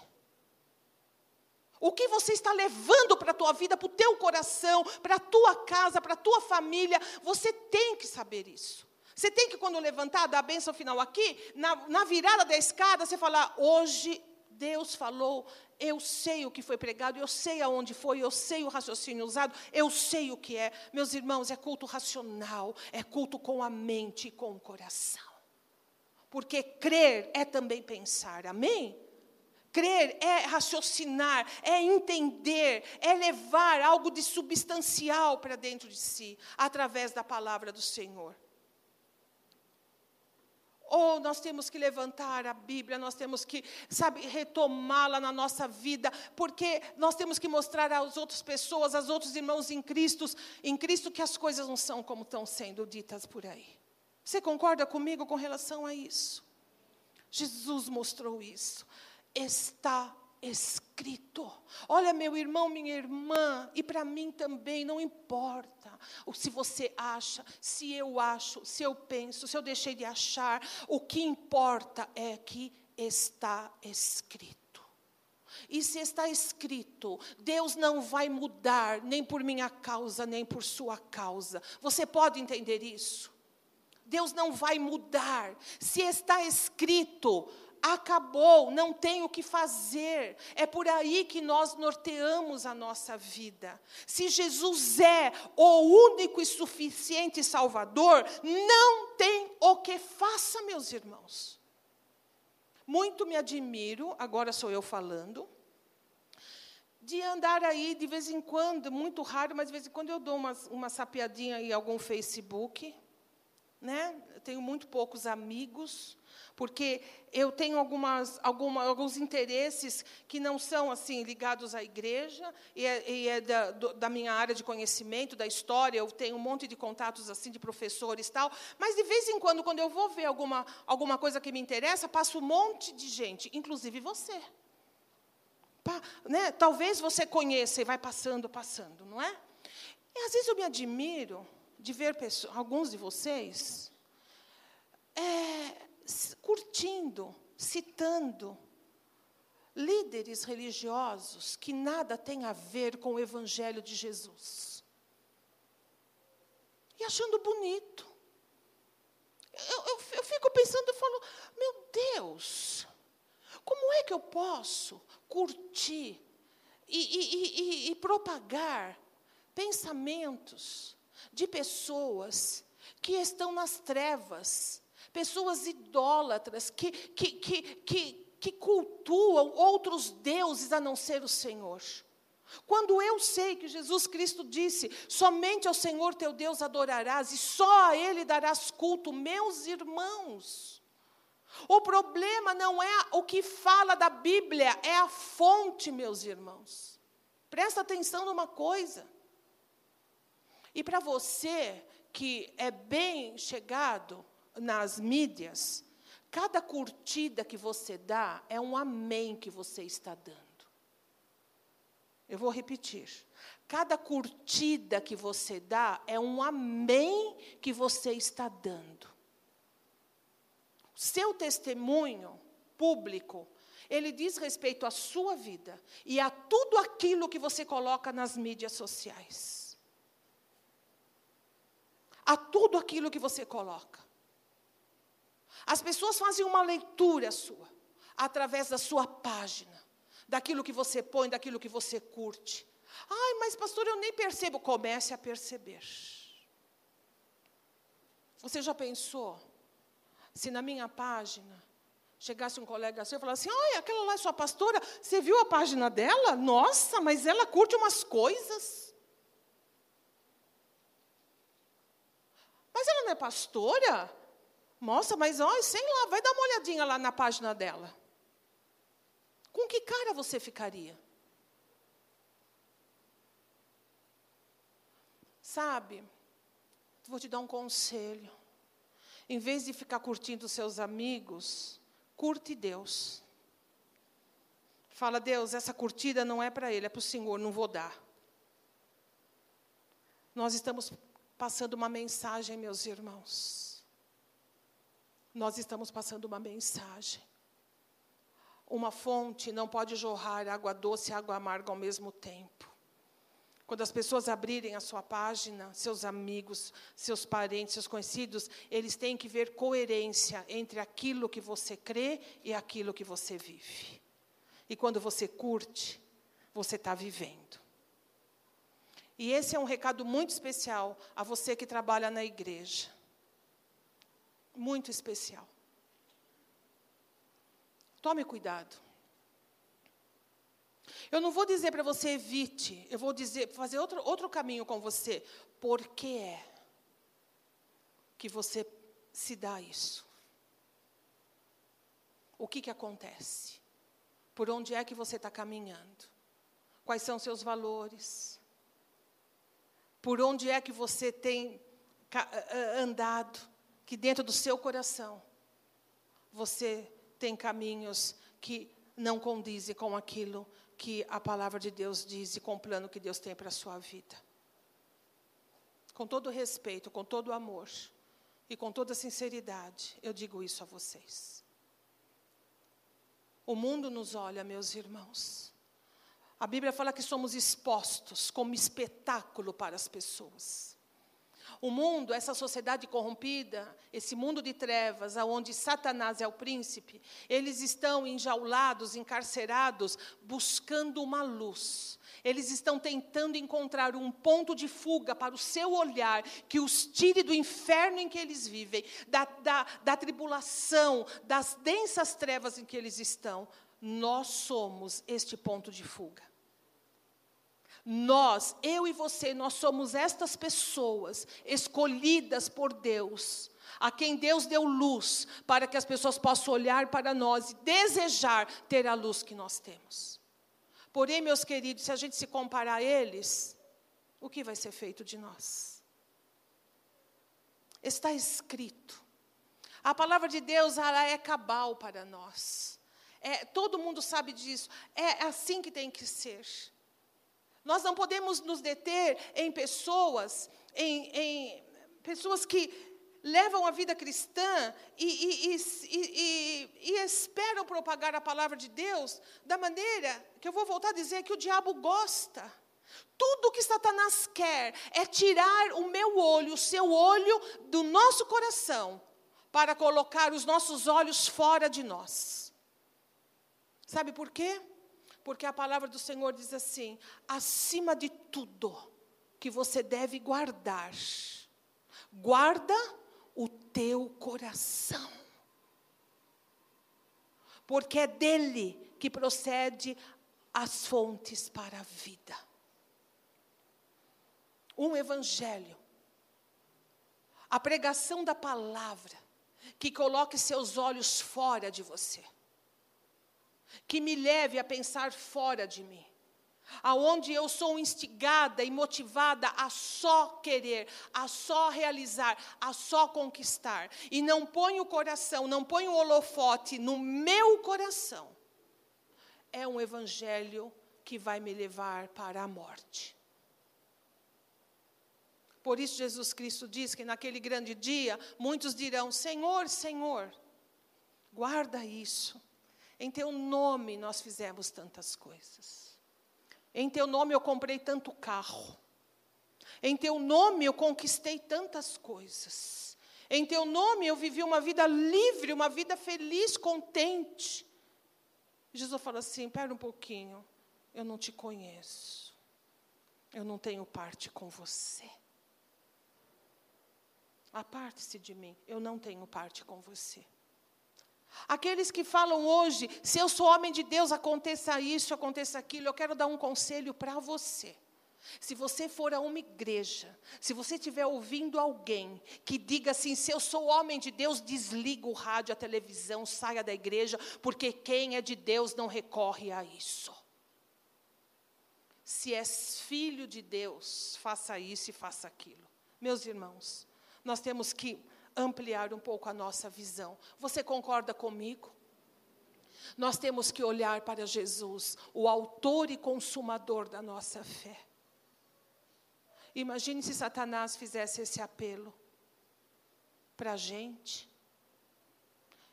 O que você está levando para a tua vida, para o teu coração, para a tua casa, para a tua família, você tem que saber isso. Você tem que, quando levantar, dar a bênção final aqui, na, na virada da escada, você falar: hoje Deus falou, eu sei o que foi pregado, eu sei aonde foi, eu sei o raciocínio usado, eu sei o que é. Meus irmãos, é culto racional, é culto com a mente e com o coração. Porque crer é também pensar, amém? Crer é raciocinar, é entender, é levar algo de substancial para dentro de si, através da palavra do Senhor. Ou nós temos que levantar a Bíblia, nós temos que, sabe, retomá-la na nossa vida, porque nós temos que mostrar às outras pessoas, aos outros irmãos em Cristo, em Cristo que as coisas não são como estão sendo ditas por aí. Você concorda comigo com relação a isso? Jesus mostrou isso. Está escrito. Olha, meu irmão, minha irmã, e para mim também, não importa o se você acha, se eu acho, se eu penso, se eu deixei de achar, o que importa é que está escrito. E se está escrito, Deus não vai mudar, nem por minha causa, nem por sua causa. Você pode entender isso? Deus não vai mudar. Se está escrito, acabou, não tem o que fazer. É por aí que nós norteamos a nossa vida. Se Jesus é o único e suficiente Salvador, não tem o que faça, meus irmãos. Muito me admiro, agora sou eu falando, de andar aí de vez em quando, muito raro, mas de vez em quando eu dou uma, uma sapiadinha em algum Facebook. Né? Eu tenho muito poucos amigos, porque eu tenho algumas, alguma, alguns interesses que não são assim ligados à igreja e é, e é da, do, da, minha área de conhecimento, da história. Eu tenho um monte de contatos assim de professores tal, mas de vez em quando, quando eu vou ver alguma, alguma coisa que me interessa, passa um monte de gente, inclusive você. Pa, né? Talvez você conheça e vai passando, passando, não é? E às vezes eu me admiro de ver pessoas, alguns de vocês é, curtindo, citando líderes religiosos que nada têm a ver com o Evangelho de Jesus. E achando bonito. Eu, eu, eu fico pensando e falo, meu Deus, como é que eu posso curtir e, e, e, e propagar pensamentos de pessoas que estão nas trevas, pessoas idólatras que, que, que, que, que cultuam outros deuses a não ser o Senhor. Quando eu sei que Jesus Cristo disse: somente ao Senhor teu Deus adorarás e só a Ele darás culto, meus irmãos. O problema não é o que fala da Bíblia, é a fonte, meus irmãos. Presta atenção numa coisa. E para você que é bem chegado nas mídias, cada curtida que você dá é um amém que você está dando. Eu vou repetir. Cada curtida que você dá é um amém que você está dando. Seu testemunho público, ele diz respeito à sua vida e a tudo aquilo que você coloca nas mídias sociais. A tudo aquilo que você coloca. As pessoas fazem uma leitura sua, através da sua página, daquilo que você põe, daquilo que você curte. Ai, mas pastor, eu nem percebo. Comece a perceber. Você já pensou se na minha página chegasse um colega seu e falasse assim, aquela lá é sua pastora, você viu a página dela? Nossa, mas ela curte umas coisas. Mas ela não é pastora? Nossa, mas olha, sei lá, vai dar uma olhadinha lá na página dela. Com que cara você ficaria? Sabe, vou te dar um conselho. Em vez de ficar curtindo seus amigos, curte Deus. Fala, Deus, essa curtida não é para Ele, é para o Senhor, não vou dar. Nós estamos passando uma mensagem, meus irmãos. Nós estamos passando uma mensagem. Uma fonte não pode jorrar água doce e água amarga ao mesmo tempo. Quando as pessoas abrirem a sua página, seus amigos, seus parentes, seus conhecidos, eles têm que ver coerência entre aquilo que você crê e aquilo que você vive. E quando você curte, você está vivendo. E esse é um recado muito especial a você que trabalha na igreja. Muito especial. Tome cuidado. Eu não vou dizer para você evite, eu vou dizer, fazer outro, outro caminho com você. Por que é que você se dá isso? O que, que acontece? Por onde é que você está caminhando? Quais são seus valores? Por onde é que você tem andado? Que dentro do seu coração você tem caminhos que não condizem com aquilo que a palavra de Deus diz e com o plano que Deus tem para a sua vida. Com todo respeito, com todo amor e com toda sinceridade, eu digo isso a vocês. O mundo nos olha, meus irmãos. A Bíblia fala que somos expostos como espetáculo para as pessoas. O mundo, essa sociedade corrompida, esse mundo de trevas, aonde Satanás é o príncipe, eles estão enjaulados, encarcerados, buscando uma luz. Eles estão tentando encontrar um ponto de fuga para o seu olhar, que os tire do inferno em que eles vivem, da, da, da tribulação, das densas trevas em que eles estão. Nós somos este ponto de fuga. Nós, eu e você, nós somos estas pessoas escolhidas por Deus, a quem Deus deu luz, para que as pessoas possam olhar para nós e desejar ter a luz que nós temos. Porém, meus queridos, se a gente se comparar a eles, o que vai ser feito de nós? Está escrito. A palavra de Deus ela é cabal para nós. É, todo mundo sabe disso. É assim que tem que ser. Nós não podemos nos deter em pessoas, em, em pessoas que levam a vida cristã e, e, e, e, esperam propagar a palavra de Deus da maneira que eu vou voltar a dizer que o diabo gosta. Tudo que Satanás quer é tirar o meu olho, o seu olho do nosso coração, para colocar os nossos olhos fora de nós. Sabe por quê? Porque a palavra do Senhor diz assim: acima de tudo que você deve guardar, guarda o teu coração. Porque é dele que procede as fontes para a vida. Um evangelho, a pregação da palavra, que coloque seus olhos fora de você, que me leve a pensar fora de mim aonde eu sou instigada e motivada a só querer, a só realizar, a só conquistar, e não ponho o coração, não ponho o holofote no meu coração, é um evangelho que vai me levar para a morte. Por isso, Jesus Cristo diz que naquele grande dia, muitos dirão: Senhor, Senhor, guarda isso. Em teu nome nós fizemos tantas coisas. Em teu nome eu comprei tanto carro. Em teu nome eu conquistei tantas coisas. Em teu nome eu vivi uma vida livre, uma vida feliz, contente. Jesus fala assim: espera um pouquinho, eu não te conheço. Eu não tenho parte com você. Aparte-se de mim, eu não tenho parte com você. Aqueles que falam hoje, se eu sou homem de Deus, aconteça isso, aconteça aquilo, eu quero dar um conselho para você. Se você for a uma igreja, se você estiver ouvindo alguém que diga assim: se eu sou homem de Deus, desliga o rádio, a televisão, saia da igreja, porque quem é de Deus não recorre a isso. Se és filho de Deus, faça isso e faça aquilo. Meus irmãos, nós temos que ampliar um pouco a nossa visão. Você concorda comigo? Nós temos que olhar para Jesus, o autor e consumador da nossa fé. Imagine se Satanás fizesse esse apelo para a gente.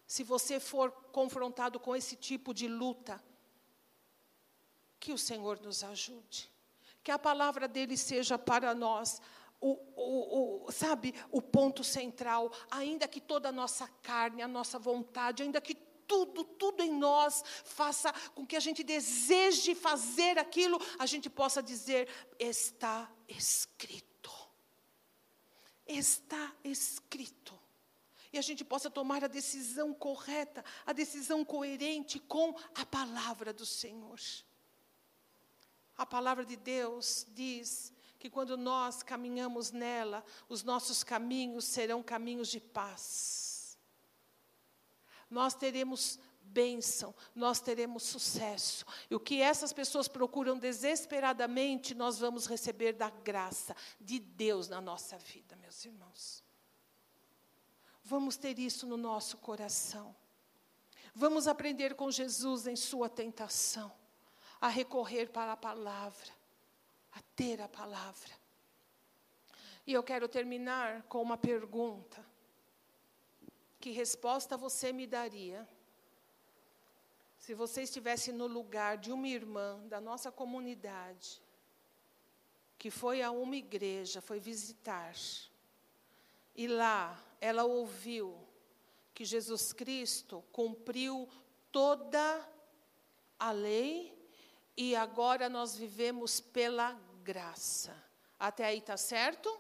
Se você for confrontado com esse tipo de luta, que o Senhor nos ajude. Que a palavra dele seja para nós o, o, o, sabe, o ponto central, ainda que toda a nossa carne, a nossa vontade, ainda que tudo, tudo em nós faça com que a gente deseje fazer aquilo, a gente possa dizer: está escrito. Está escrito. E a gente possa tomar a decisão correta, a decisão coerente com a palavra do Senhor. A palavra de Deus diz que quando nós caminhamos nela, os nossos caminhos serão caminhos de paz. Nós teremos bênção, nós teremos sucesso. E o que essas pessoas procuram desesperadamente, nós vamos receber da graça de Deus na nossa vida, meus irmãos. Vamos ter isso no nosso coração. Vamos aprender com Jesus em sua tentação, a recorrer para a palavra, a ter a palavra. E eu quero terminar com uma pergunta. Que resposta você me daria se você estivesse no lugar de uma irmã da nossa comunidade que foi a uma igreja, foi visitar, e lá ela ouviu que Jesus Cristo cumpriu toda a lei e agora nós vivemos pela graça. Até aí está certo?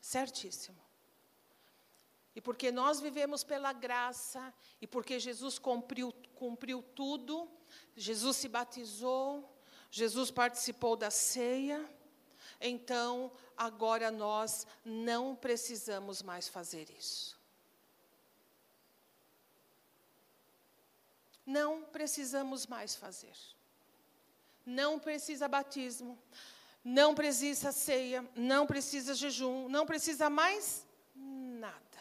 Certíssimo. E porque nós vivemos pela graça, e porque Jesus cumpriu, cumpriu tudo, Jesus se batizou, Jesus participou da ceia, então agora nós não precisamos mais fazer isso. Não precisamos mais fazer. Não precisa batismo, não precisa ceia, não precisa jejum, não precisa mais nada.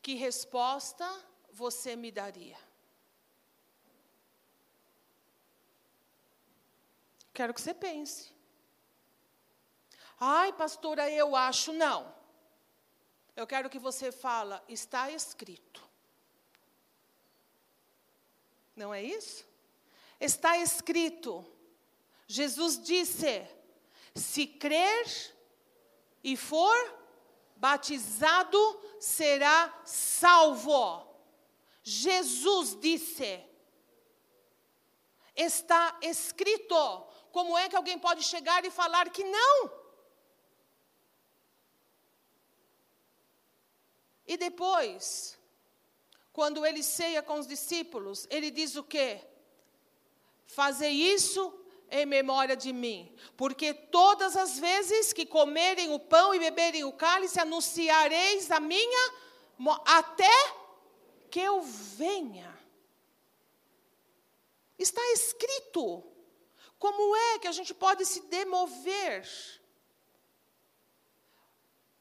Que resposta você me daria? Quero que você pense. Ai, pastora, eu acho não. Eu quero que você fala, está escrito. Não é isso? Está escrito. Jesus disse: se crer e for batizado, será salvo. Jesus disse: está escrito. Como é que alguém pode chegar e falar que não? E depois, quando ele ceia com os discípulos, ele diz o quê? Fazer isso em memória de mim. Porque todas as vezes que comerem o pão e beberem o cálice, anunciareis a minha até que eu venha. Está escrito. Como é que a gente pode se demover?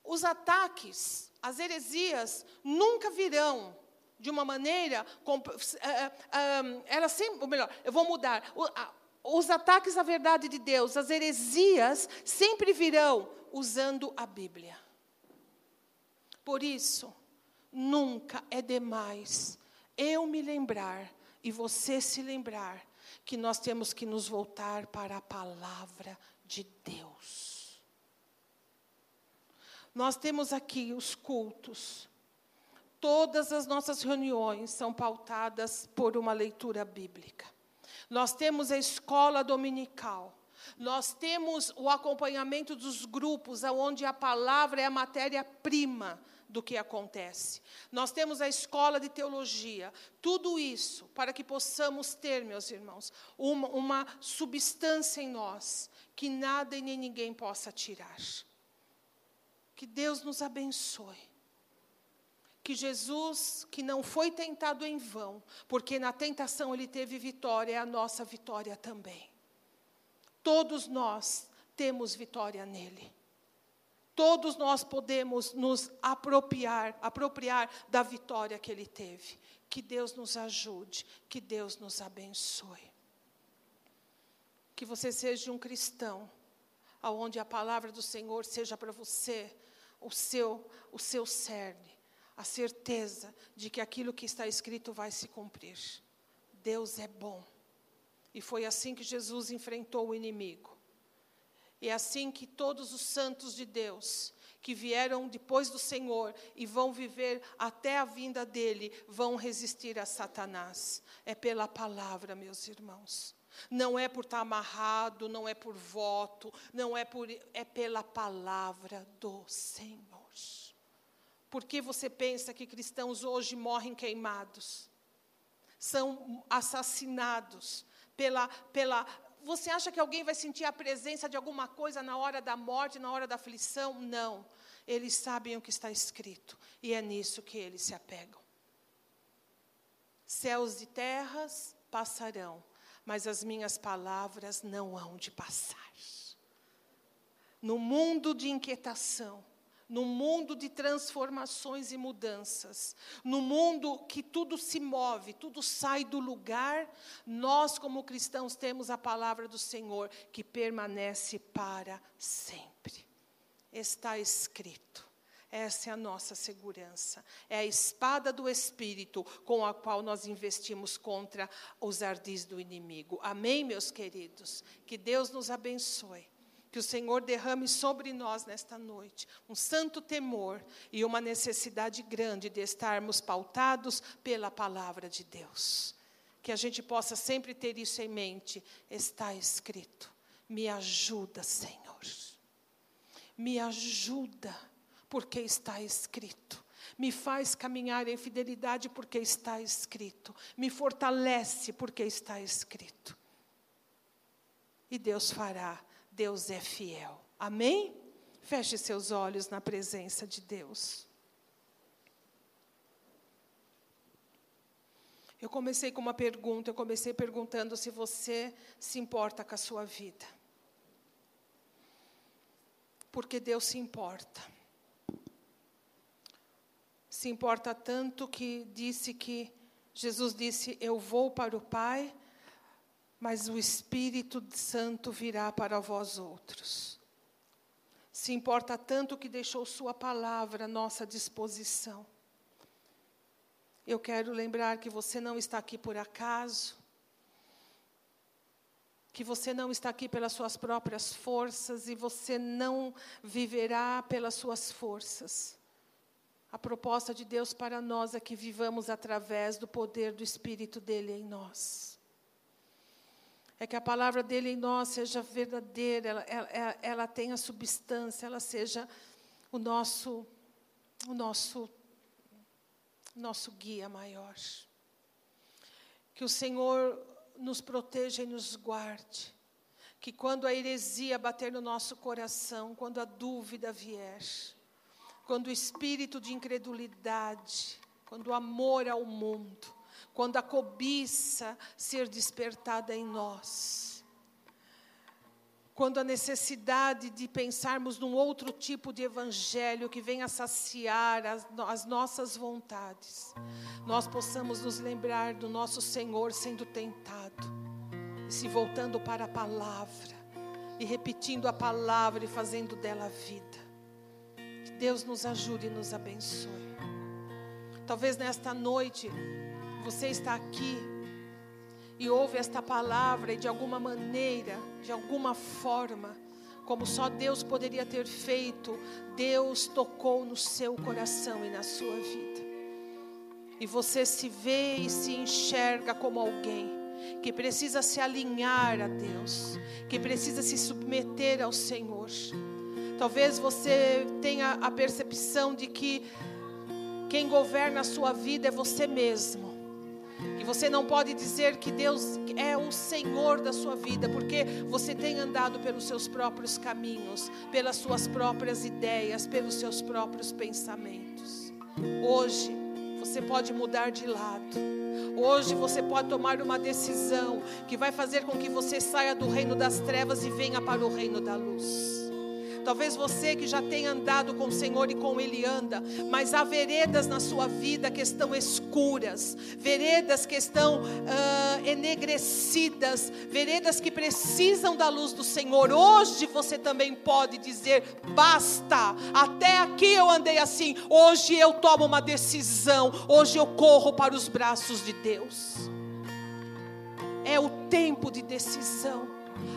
Os ataques, as heresias nunca virão de uma maneira. Ela sempre, ou melhor, eu vou mudar. Os ataques à verdade de Deus, as heresias, sempre virão usando a Bíblia. Por isso, nunca é demais eu me lembrar e você se lembrar que nós temos que nos voltar para a palavra de Deus. Nós temos aqui os cultos. Todas as nossas reuniões são pautadas por uma leitura bíblica. Nós temos a escola dominical. Nós temos o acompanhamento dos grupos, onde a palavra é a matéria-prima do que acontece. Nós temos a escola de teologia. Tudo isso para que possamos ter, meus irmãos, uma, uma substância em nós que nada e nem ninguém possa tirar. Que Deus nos abençoe que Jesus, que não foi tentado em vão, porque na tentação ele teve vitória, é a nossa vitória também. Todos nós temos vitória nele. Todos nós podemos nos apropriar, apropriar da vitória que ele teve. Que Deus nos ajude, que Deus nos abençoe. Que você seja um cristão, aonde a palavra do Senhor seja para você o seu o seu cerne a certeza de que aquilo que está escrito vai se cumprir. Deus é bom. E foi assim que Jesus enfrentou o inimigo. E é assim que todos os santos de Deus, que vieram depois do Senhor e vão viver até a vinda dele, vão resistir a Satanás. É pela palavra, meus irmãos. Não é por estar amarrado, não é por voto, não é por é pela palavra do Senhor. Por que você pensa que cristãos hoje morrem queimados? São assassinados pela, pela. Você acha que alguém vai sentir a presença de alguma coisa na hora da morte, na hora da aflição? Não. Eles sabem o que está escrito e é nisso que eles se apegam. Céus e terras passarão, mas as minhas palavras não hão de passar. No mundo de inquietação, no mundo de transformações e mudanças, no mundo que tudo se move, tudo sai do lugar, nós, como cristãos, temos a palavra do Senhor que permanece para sempre. Está escrito. Essa é a nossa segurança. É a espada do Espírito com a qual nós investimos contra os ardis do inimigo. Amém, meus queridos? Que Deus nos abençoe que o Senhor derrame sobre nós nesta noite um santo temor e uma necessidade grande de estarmos pautados pela palavra de Deus. Que a gente possa sempre ter isso em mente. Está escrito. Me ajuda, Senhor. Me ajuda, porque está escrito. Me faz caminhar em fidelidade, porque está escrito. Me fortalece, porque está escrito. E Deus fará Deus é fiel. Amém? Feche seus olhos na presença de Deus. Eu comecei com uma pergunta, eu comecei perguntando se você se importa com a sua vida. Porque Deus se importa. Se importa tanto que disse que Jesus disse: Eu vou para o Pai, mas o Espírito Santo virá para vós outros. Se importa tanto que deixou Sua palavra à nossa disposição. Eu quero lembrar que você não está aqui por acaso, que você não está aqui pelas suas próprias forças e você não viverá pelas suas forças. A proposta de Deus para nós é que vivamos através do poder do Espírito dele em nós é que a palavra dele em nós seja verdadeira, ela, ela, ela tenha substância, ela seja o nosso, o nosso, nosso guia maior. Que o Senhor nos proteja e nos guarde. que quando a heresia bater no nosso coração, quando a dúvida vier, quando o espírito de incredulidade, quando o amor ao mundo, quando a cobiça ser despertada em nós, quando a necessidade de pensarmos num outro tipo de evangelho que venha saciar as, as, nossas vontades, nós possamos nos lembrar do nosso Senhor sendo tentado e se voltando para a palavra e repetindo a palavra e fazendo dela vida. Que Deus nos ajude e nos abençoe. Talvez nesta noite você está aqui e ouve esta palavra e de alguma maneira, de alguma forma, como só Deus poderia ter feito, Deus tocou no seu coração e na sua vida. E você se vê e se enxerga como alguém que precisa se alinhar a Deus, que precisa se submeter ao Senhor. Talvez você tenha a percepção de que quem governa a sua vida é você mesmo. E você não pode dizer que Deus é o Senhor da sua vida, porque você tem andado pelos seus próprios caminhos, pelas suas próprias ideias, pelos seus próprios pensamentos. Hoje, você pode mudar de lado. Hoje você pode tomar uma decisão que vai fazer com que você saia do reino das trevas e venha para o reino da luz. Talvez você que já tenha andado com o Senhor e com Ele anda, mas há veredas na sua vida que estão escuras, veredas que estão uh, enegrecidas, veredas que precisam da luz do Senhor. Hoje você também pode dizer: basta, até aqui eu andei assim, hoje eu tomo uma decisão, hoje eu corro para os braços de Deus. É o tempo de decisão.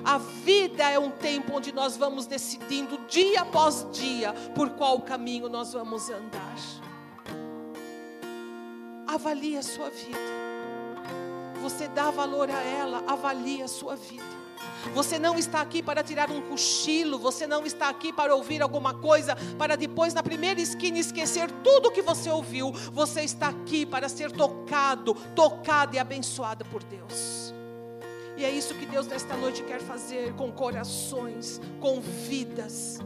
A vida é um tempo onde nós vamos decidindo dia após dia por qual caminho nós vamos andar. Avalie a sua vida. Você dá valor a ela, avalie a sua vida. Você não está aqui para tirar um cochilo, você não está aqui para ouvir alguma coisa, para depois, na primeira esquina, esquecer tudo que você ouviu. Você está aqui para ser tocado, tocado e abençoado por Deus. E é isso que Deus nesta noite quer fazer com corações, com vidas.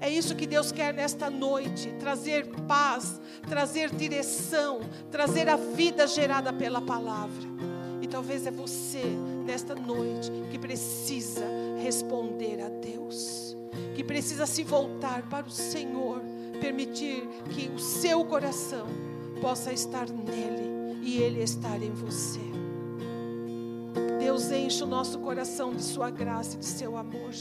É isso que Deus quer nesta noite: trazer paz, trazer direção, trazer a vida gerada pela palavra. E talvez é você, nesta noite, que precisa responder a Deus, que precisa se voltar para o Senhor, permitir que o seu coração possa estar nele e ele estar em você. Deus enche o nosso coração de Sua graça e de Seu amor.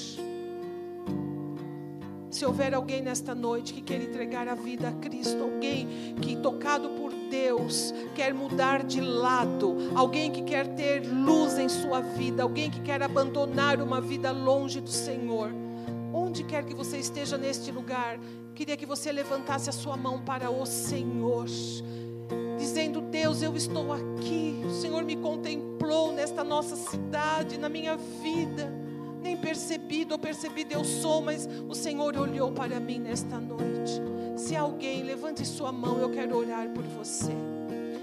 Se houver alguém nesta noite que quer entregar a vida a Cristo, alguém que, tocado por Deus, quer mudar de lado, alguém que quer ter luz em sua vida, alguém que quer abandonar uma vida longe do Senhor, onde quer que você esteja neste lugar, queria que você levantasse a sua mão para o Senhor dizendo: Deus, eu estou aqui. O Senhor me contemplou nesta nossa cidade, na minha vida. Nem percebido ou percebido eu sou, mas o Senhor olhou para mim nesta noite. Se alguém, levante sua mão, eu quero orar por você.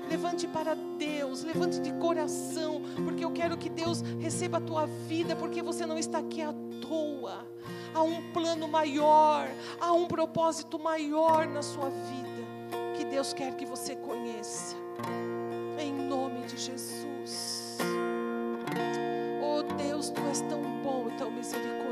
Levante para Deus, levante de coração, porque eu quero que Deus receba a tua vida, porque você não está aqui à toa. Há um plano maior, há um propósito maior na sua vida que Deus quer que você conheça. Em nome de Jesus. Oh Deus, tu és tão bom e tão misericordioso.